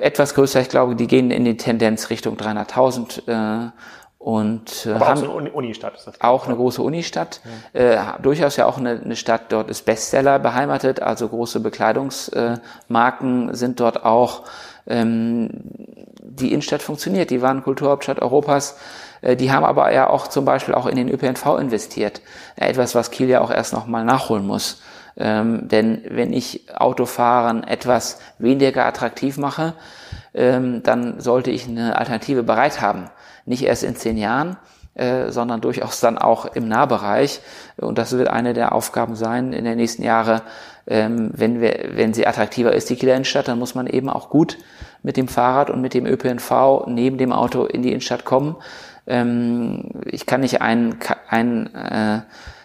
Etwas größer, ich glaube, die gehen in die Tendenz Richtung 300.000 äh, und
äh, Aber haben auch so eine Unistadt ist
das. Auch eine große Unistadt. Ja. Äh, durchaus ja auch eine, eine Stadt, dort ist Bestseller beheimatet, also große Bekleidungsmarken äh, sind dort auch. Ähm, die Innenstadt funktioniert. Die waren Kulturhauptstadt Europas. Äh, die haben aber ja auch zum Beispiel auch in den ÖPNV investiert. Etwas, was Kiel ja auch erst noch mal nachholen muss. Ähm, denn wenn ich Autofahren etwas weniger attraktiv mache, ähm, dann sollte ich eine Alternative bereit haben. Nicht erst in zehn Jahren, äh, sondern durchaus dann auch im Nahbereich. Und das wird eine der Aufgaben sein in den nächsten Jahren. Ähm, wenn, wir, wenn sie attraktiver ist, die Kieler Innenstadt, dann muss man eben auch gut mit dem Fahrrad und mit dem ÖPNV neben dem Auto in die Innenstadt kommen. Ähm, ich kann nicht ein, ein, äh,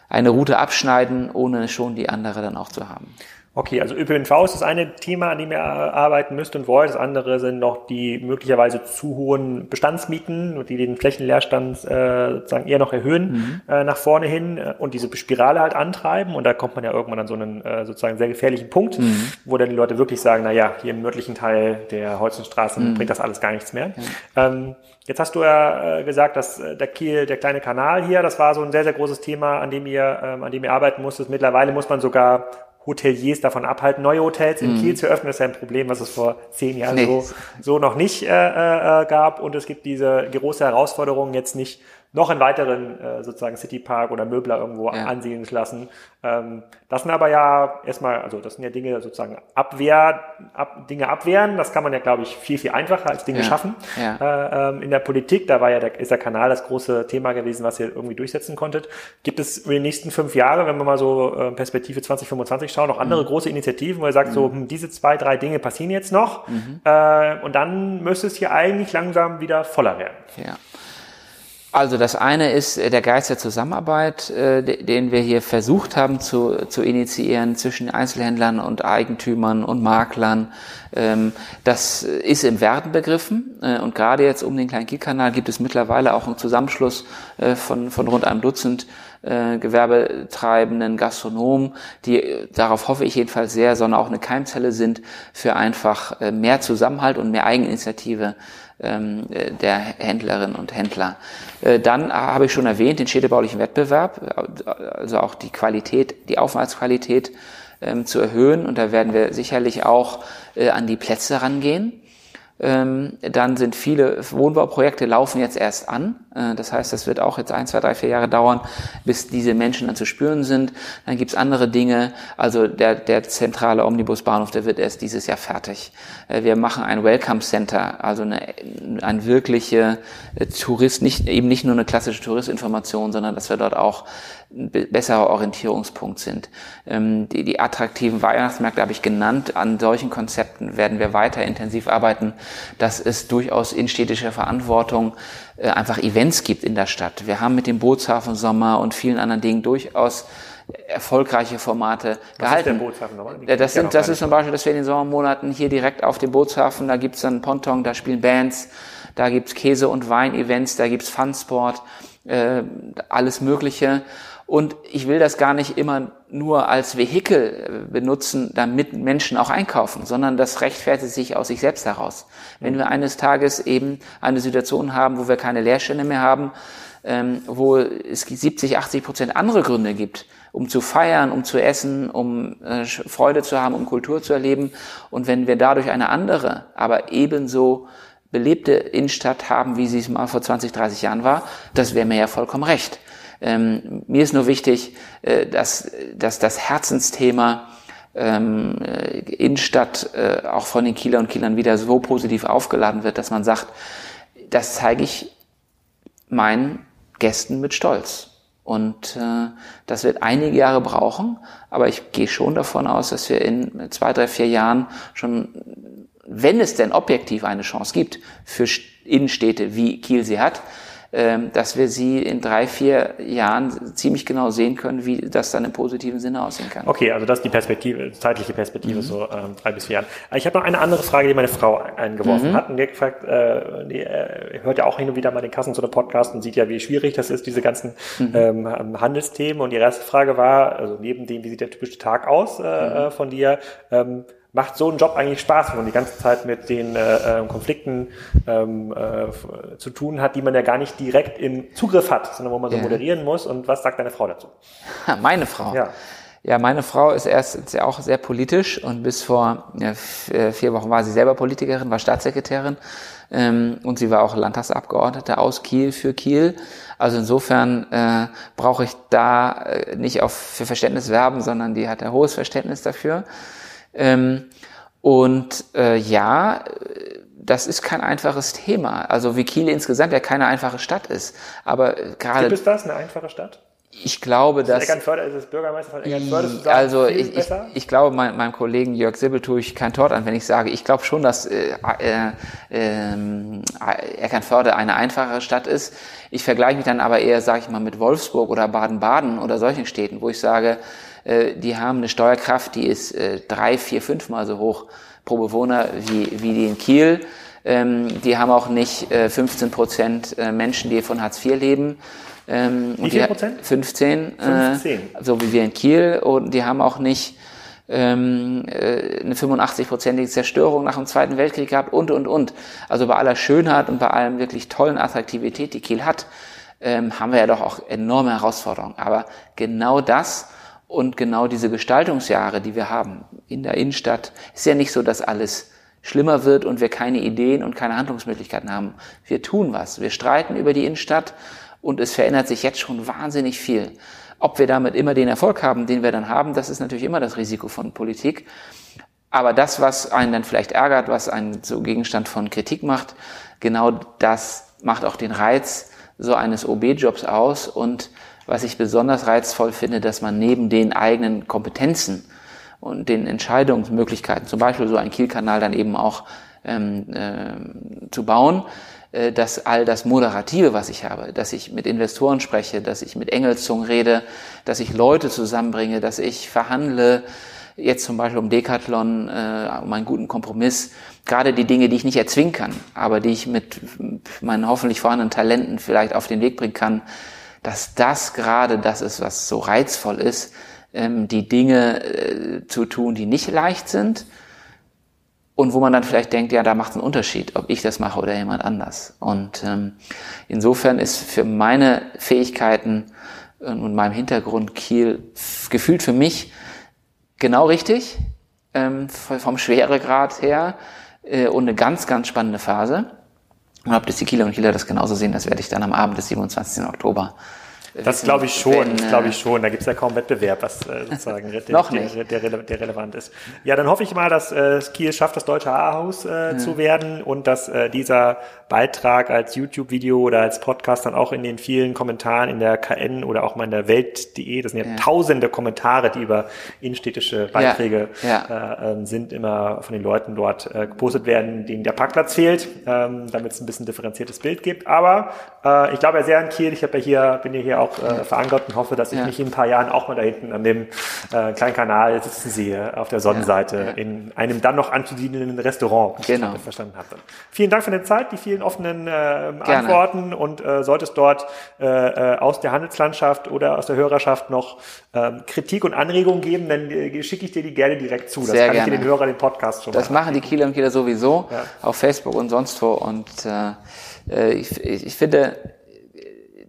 eine Route abschneiden, ohne schon die andere dann auch zu haben.
Okay, also ÖPNV ist das eine Thema, an dem ihr arbeiten müsst und wollt. Das andere sind noch die möglicherweise zu hohen Bestandsmieten, die den Flächenleerstand äh, sozusagen eher noch erhöhen mhm. äh, nach vorne hin äh, und diese Spirale halt antreiben. Und da kommt man ja irgendwann an so einen äh, sozusagen sehr gefährlichen Punkt, mhm. wo dann die Leute wirklich sagen, na ja, hier im nördlichen Teil der Holzenstraßen mhm. bringt das alles gar nichts mehr. Ähm, Jetzt hast du ja äh, gesagt, dass äh, der Kiel, der kleine Kanal hier, das war so ein sehr, sehr großes Thema, an dem ihr, ähm, an dem ihr arbeiten musstet. Mittlerweile muss man sogar Hoteliers davon abhalten, neue Hotels in mm. Kiel zu öffnen. Das ist ja ein Problem, was es vor zehn Jahren nee. so, so noch nicht äh, äh, gab. Und es gibt diese große Herausforderung, jetzt nicht noch einen weiteren äh, sozusagen Citypark oder Möbler irgendwo ja. ansiedeln zu lassen. Ähm, das sind aber ja erstmal, also das sind ja Dinge sozusagen Abwehr, ab, Dinge abwehren. Das kann man ja, glaube ich, viel, viel einfacher als Dinge ja. schaffen. Ja. Äh, ähm, in der Politik, da war ja der, ist der Kanal das große Thema gewesen, was ihr irgendwie durchsetzen konntet. Gibt es über die nächsten fünf Jahre, wenn wir mal so äh, Perspektive 2025 schauen, noch andere mhm. große Initiativen, wo ihr sagt, mhm. so, hm, diese zwei, drei Dinge passieren jetzt noch. Mhm. Äh, und dann müsste es hier eigentlich langsam wieder voller werden.
Ja. Also das eine ist äh, der Geist der Zusammenarbeit, äh, den wir hier versucht haben zu, zu initiieren zwischen Einzelhändlern und Eigentümern und Maklern. Ähm, das ist im Werden begriffen äh, und gerade jetzt um den kleinen Kielkanal gibt es mittlerweile auch einen Zusammenschluss von, von rund einem Dutzend Gewerbetreibenden, Gastronomen, die, darauf hoffe ich jedenfalls sehr, sondern auch eine Keimzelle sind für einfach mehr Zusammenhalt und mehr Eigeninitiative der Händlerinnen und Händler. Äh, dann habe ich schon erwähnt den städtebaulichen Wettbewerb, also auch die Qualität, die Aufenthaltsqualität ähm, zu erhöhen. Und da werden wir sicherlich auch äh, an die Plätze rangehen. Ähm, dann sind viele Wohnbauprojekte laufen jetzt erst an. Äh, das heißt, das wird auch jetzt ein, zwei, drei, vier Jahre dauern, bis diese Menschen dann zu spüren sind. Dann gibt's andere Dinge. Also der, der zentrale Omnibusbahnhof, der wird erst dieses Jahr fertig. Äh, wir machen ein Welcome Center, also eine, ein wirkliche äh, Tourist, nicht, eben nicht nur eine klassische Touristinformation, sondern dass wir dort auch ein besserer Orientierungspunkt sind. Ähm, die, die attraktiven Weihnachtsmärkte habe ich genannt. An solchen Konzepten werden wir weiter intensiv arbeiten. Dass es durchaus in städtischer Verantwortung äh, einfach Events gibt in der Stadt. Wir haben mit dem Bootshafen Sommer und vielen anderen Dingen durchaus erfolgreiche Formate Was gehalten. Ist der nochmal? Das, sind, das ist zum Beispiel, dass wir in den Sommermonaten hier direkt auf dem Bootshafen, da gibt's dann Ponton, da spielen Bands, da gibt's Käse- und Wein-Events, da gibt's Funsport, äh, alles Mögliche. Und ich will das gar nicht immer nur als Vehikel äh, benutzen, damit Menschen auch einkaufen, sondern das rechtfertigt sich aus sich selbst heraus. Wenn wir eines Tages eben eine Situation haben, wo wir keine Leerstände mehr haben, ähm, wo es 70, 80 Prozent andere Gründe gibt, um zu feiern, um zu essen, um äh, Freude zu haben, um Kultur zu erleben. Und wenn wir dadurch eine andere, aber ebenso belebte Innenstadt haben, wie sie es mal vor 20, 30 Jahren war, das wäre mir ja vollkommen recht. Ähm, mir ist nur wichtig, äh, dass, dass das Herzensthema ähm, äh, Innenstadt äh, auch von den Kieler und Kielern wieder so positiv aufgeladen wird, dass man sagt, das zeige ich meinen Gästen mit Stolz. Und äh, das wird einige Jahre brauchen, aber ich gehe schon davon aus, dass wir in zwei, drei, vier Jahren schon, wenn es denn objektiv eine Chance gibt, für Innenstädte wie Kiel sie hat, dass wir sie in drei, vier Jahren ziemlich genau sehen können, wie das dann im positiven Sinne aussehen kann.
Okay, also das ist die Perspektive, zeitliche Perspektive, mhm. so ähm, drei bis vier Jahren. Ich habe noch eine andere Frage, die meine Frau eingeworfen mhm. hat. Und die hat gefragt, äh, die äh, hört ja auch hin und wieder mal den Kassen zu der Podcast und sieht ja, wie schwierig das ist, diese ganzen mhm. ähm, Handelsthemen. Und ihre erste Frage war, also neben dem, wie sieht der typische Tag aus äh, mhm. äh von dir, ähm, macht so ein Job eigentlich Spaß, wenn man die ganze Zeit mit den äh, äh, Konflikten ähm, äh, zu tun hat, die man ja gar nicht direkt im Zugriff hat, sondern wo man so moderieren muss. Und was sagt deine Frau dazu?
Meine Frau? Ja. Ja, meine Frau ist erst ist auch sehr politisch und bis vor ja, äh, vier Wochen war sie selber Politikerin, war Staatssekretärin ähm, und sie war auch Landtagsabgeordnete aus Kiel für Kiel. Also insofern äh, brauche ich da äh, nicht auf für Verständnis werben, sondern die hat ein hohes Verständnis dafür. Ähm, und äh, ja, das ist kein einfaches Thema. Also wie Kiel insgesamt ja keine einfache Stadt ist. Aber gerade.
Gibt es das, eine einfache Stadt?
Ich glaube, dass.
Eckernförde ist das Bürgermeister von
Eckernförde zu sagen, Also ich, ich, ich, glaube, mein, meinem Kollegen Jörg Sibbel tue ich kein Tort an, wenn ich sage, ich glaube schon, dass äh, äh, äh, Eckernförde eine einfachere Stadt ist. Ich vergleiche mich dann aber eher, sage ich mal, mit Wolfsburg oder Baden-Baden oder solchen Städten, wo ich sage, äh, die haben eine Steuerkraft, die ist äh, drei, vier, fünfmal so hoch pro Bewohner wie, wie die in Kiel. Ähm, die haben auch nicht äh, 15 Prozent äh, Menschen, die von Hartz IV leben
ähm, Wie viel Prozent?
15, 15. Äh, so wie wir in Kiel. Und die haben auch nicht ähm, äh, eine 85-prozentige Zerstörung nach dem Zweiten Weltkrieg gehabt und, und, und. Also bei aller Schönheit und bei allem wirklich tollen Attraktivität, die Kiel hat, ähm, haben wir ja doch auch enorme Herausforderungen. Aber genau das und genau diese Gestaltungsjahre, die wir haben in der Innenstadt, ist ja nicht so, dass alles schlimmer wird und wir keine Ideen und keine Handlungsmöglichkeiten haben. Wir tun was. Wir streiten über die Innenstadt und es verändert sich jetzt schon wahnsinnig viel. Ob wir damit immer den Erfolg haben, den wir dann haben, das ist natürlich immer das Risiko von Politik. Aber das, was einen dann vielleicht ärgert, was einen so Gegenstand von Kritik macht, genau das macht auch den Reiz so eines OB-Jobs aus. Und was ich besonders reizvoll finde, dass man neben den eigenen Kompetenzen und den Entscheidungsmöglichkeiten, zum Beispiel so einen Kielkanal dann eben auch ähm, äh, zu bauen, äh, dass all das Moderative, was ich habe, dass ich mit Investoren spreche, dass ich mit Engelszungen rede, dass ich Leute zusammenbringe, dass ich verhandle, jetzt zum Beispiel um Decathlon, äh, um einen guten Kompromiss, gerade die Dinge, die ich nicht erzwingen kann, aber die ich mit meinen hoffentlich vorhandenen Talenten vielleicht auf den Weg bringen kann, dass das gerade das ist, was so reizvoll ist, ähm, die Dinge äh, zu tun, die nicht leicht sind, und wo man dann vielleicht denkt, ja, da macht es einen Unterschied, ob ich das mache oder jemand anders. Und ähm, insofern ist für meine Fähigkeiten und meinem Hintergrund Kiel gefühlt für mich genau richtig, ähm, vom Schweregrad her äh, und eine ganz, ganz spannende Phase. Und ob das die Kieler und Kieler das genauso sehen, das werde ich dann am Abend des 27. Oktober
das glaube ich schon, wenn, das glaube ich schon. Da gibt es ja kaum Wettbewerb, was äh, sozusagen der,
noch nicht.
Der, der, der, relevant ist. Ja, dann hoffe ich mal, dass äh, Kiel schafft, das deutsche A-Haus äh, mhm. zu werden und dass äh, dieser Beitrag als YouTube-Video oder als Podcast dann auch in den vielen Kommentaren in der KN oder auch mal in der Welt.de, das sind ja, ja, tausende Kommentare, die über innenstädtische Beiträge ja. Ja. Äh, ähm, sind, immer von den Leuten dort äh, gepostet werden, denen der Parkplatz fehlt, ähm, damit es ein bisschen differenziertes Bild gibt. Aber äh, ich glaube ja sehr an Kiel. Ich habe ja hier, bin ja hier auch äh, verankert und hoffe, dass ich mich in ein paar Jahren auch mal da hinten an dem äh, kleinen Kanal sitzen sehe, auf der Sonnenseite, in einem dann noch anzusiedelnden Restaurant,
genau.
ich verstanden habe. Vielen Dank für deine Zeit, die vielen offenen äh, Antworten und äh, sollte es dort äh, äh, aus der Handelslandschaft oder aus der Hörerschaft noch ähm, Kritik und Anregungen geben, dann äh, schicke ich dir die gerne direkt zu.
Das Sehr kann gerne.
ich dir den Hörern den Podcast
schon Das machen die Kieler und Kieler sowieso ja. auf Facebook und sonst wo und äh, äh ich, ich finde,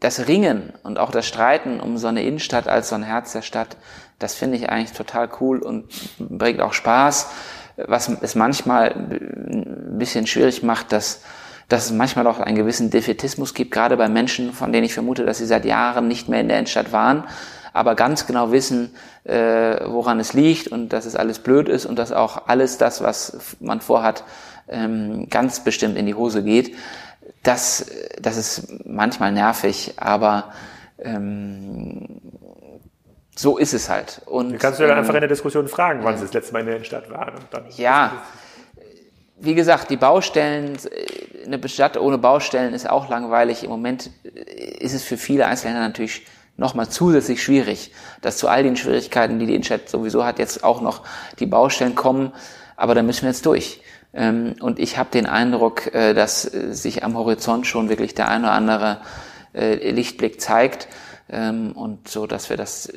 das Ringen und auch das Streiten um so eine Innenstadt als so ein Herz der Stadt, das finde ich eigentlich total cool und bringt auch Spaß. Was es manchmal ein bisschen schwierig macht, dass dass es manchmal auch einen gewissen Defetismus gibt, gerade bei Menschen, von denen ich vermute, dass sie seit Jahren nicht mehr in der Innenstadt waren, aber ganz genau wissen, äh, woran es liegt und dass es alles blöd ist und dass auch alles das, was man vorhat, ähm, ganz bestimmt in die Hose geht. Das, das ist manchmal nervig, aber ähm, so ist es halt.
Und, du kannst du ja ähm, einfach in der Diskussion fragen, wann sie das letzte Mal in der Innenstadt waren. Und
dann ja, wie gesagt, die Baustellen, eine Stadt ohne Baustellen ist auch langweilig. Im Moment ist es für viele Einzelhändler natürlich nochmal zusätzlich schwierig, dass zu all den Schwierigkeiten, die die Innenstadt sowieso hat, jetzt auch noch die Baustellen kommen. Aber da müssen wir jetzt durch. Ähm, und ich habe den Eindruck, äh, dass sich am Horizont schon wirklich der ein oder andere äh, Lichtblick zeigt. Ähm, und so, dass wir das,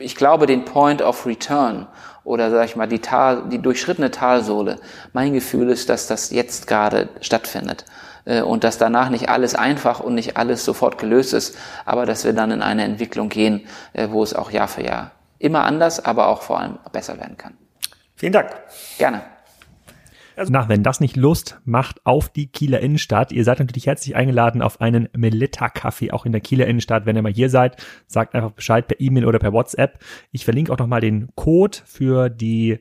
ich glaube, den Point of Return oder sag ich mal die Tal, die durchschrittene Talsohle. Mein Gefühl ist, dass das jetzt gerade stattfindet äh, und dass danach nicht alles einfach und nicht alles sofort gelöst ist, aber dass wir dann in eine Entwicklung gehen, äh, wo es auch Jahr für Jahr immer anders, aber auch vor allem besser werden kann.
Vielen Dank.
Gerne.
Also, na, wenn das nicht Lust macht auf die Kieler Innenstadt, ihr seid natürlich herzlich eingeladen auf einen Melitta-Kaffee auch in der Kieler Innenstadt. Wenn ihr mal hier seid, sagt einfach Bescheid per E-Mail oder per WhatsApp. Ich verlinke auch nochmal den Code für die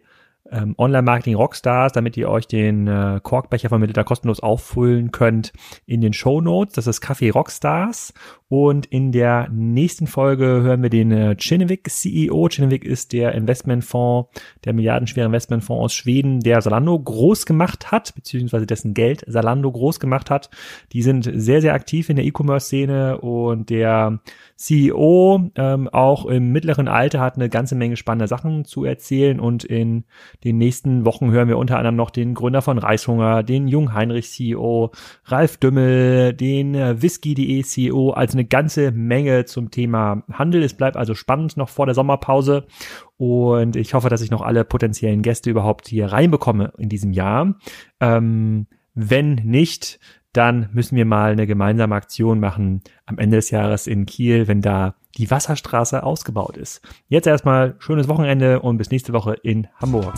ähm, Online-Marketing Rockstars, damit ihr euch den äh, Korkbecher von Melitta kostenlos auffüllen könnt in den Show Notes. Das ist Kaffee Rockstars. Und in der nächsten Folge hören wir den äh, Kinnevik CEO. Kinnevik ist der Investmentfonds, der milliardenschwere Investmentfonds aus Schweden, der Salando groß gemacht hat, beziehungsweise dessen Geld Salando groß gemacht hat. Die sind sehr, sehr aktiv in der E-Commerce-Szene und der CEO ähm, auch im mittleren Alter hat eine ganze Menge spannender Sachen zu erzählen und in den nächsten Wochen hören wir unter anderem noch den Gründer von Reishunger, den Jung Heinrich CEO, Ralf Dümmel, den äh, Whisky.de CEO, also eine ganze Menge zum Thema Handel. Es bleibt also spannend noch vor der Sommerpause und ich hoffe, dass ich noch alle potenziellen Gäste überhaupt hier reinbekomme in diesem Jahr. Ähm, wenn nicht, dann müssen wir mal eine gemeinsame Aktion machen am Ende des Jahres in Kiel, wenn da die Wasserstraße ausgebaut ist. Jetzt erstmal schönes Wochenende und bis nächste Woche in Hamburg.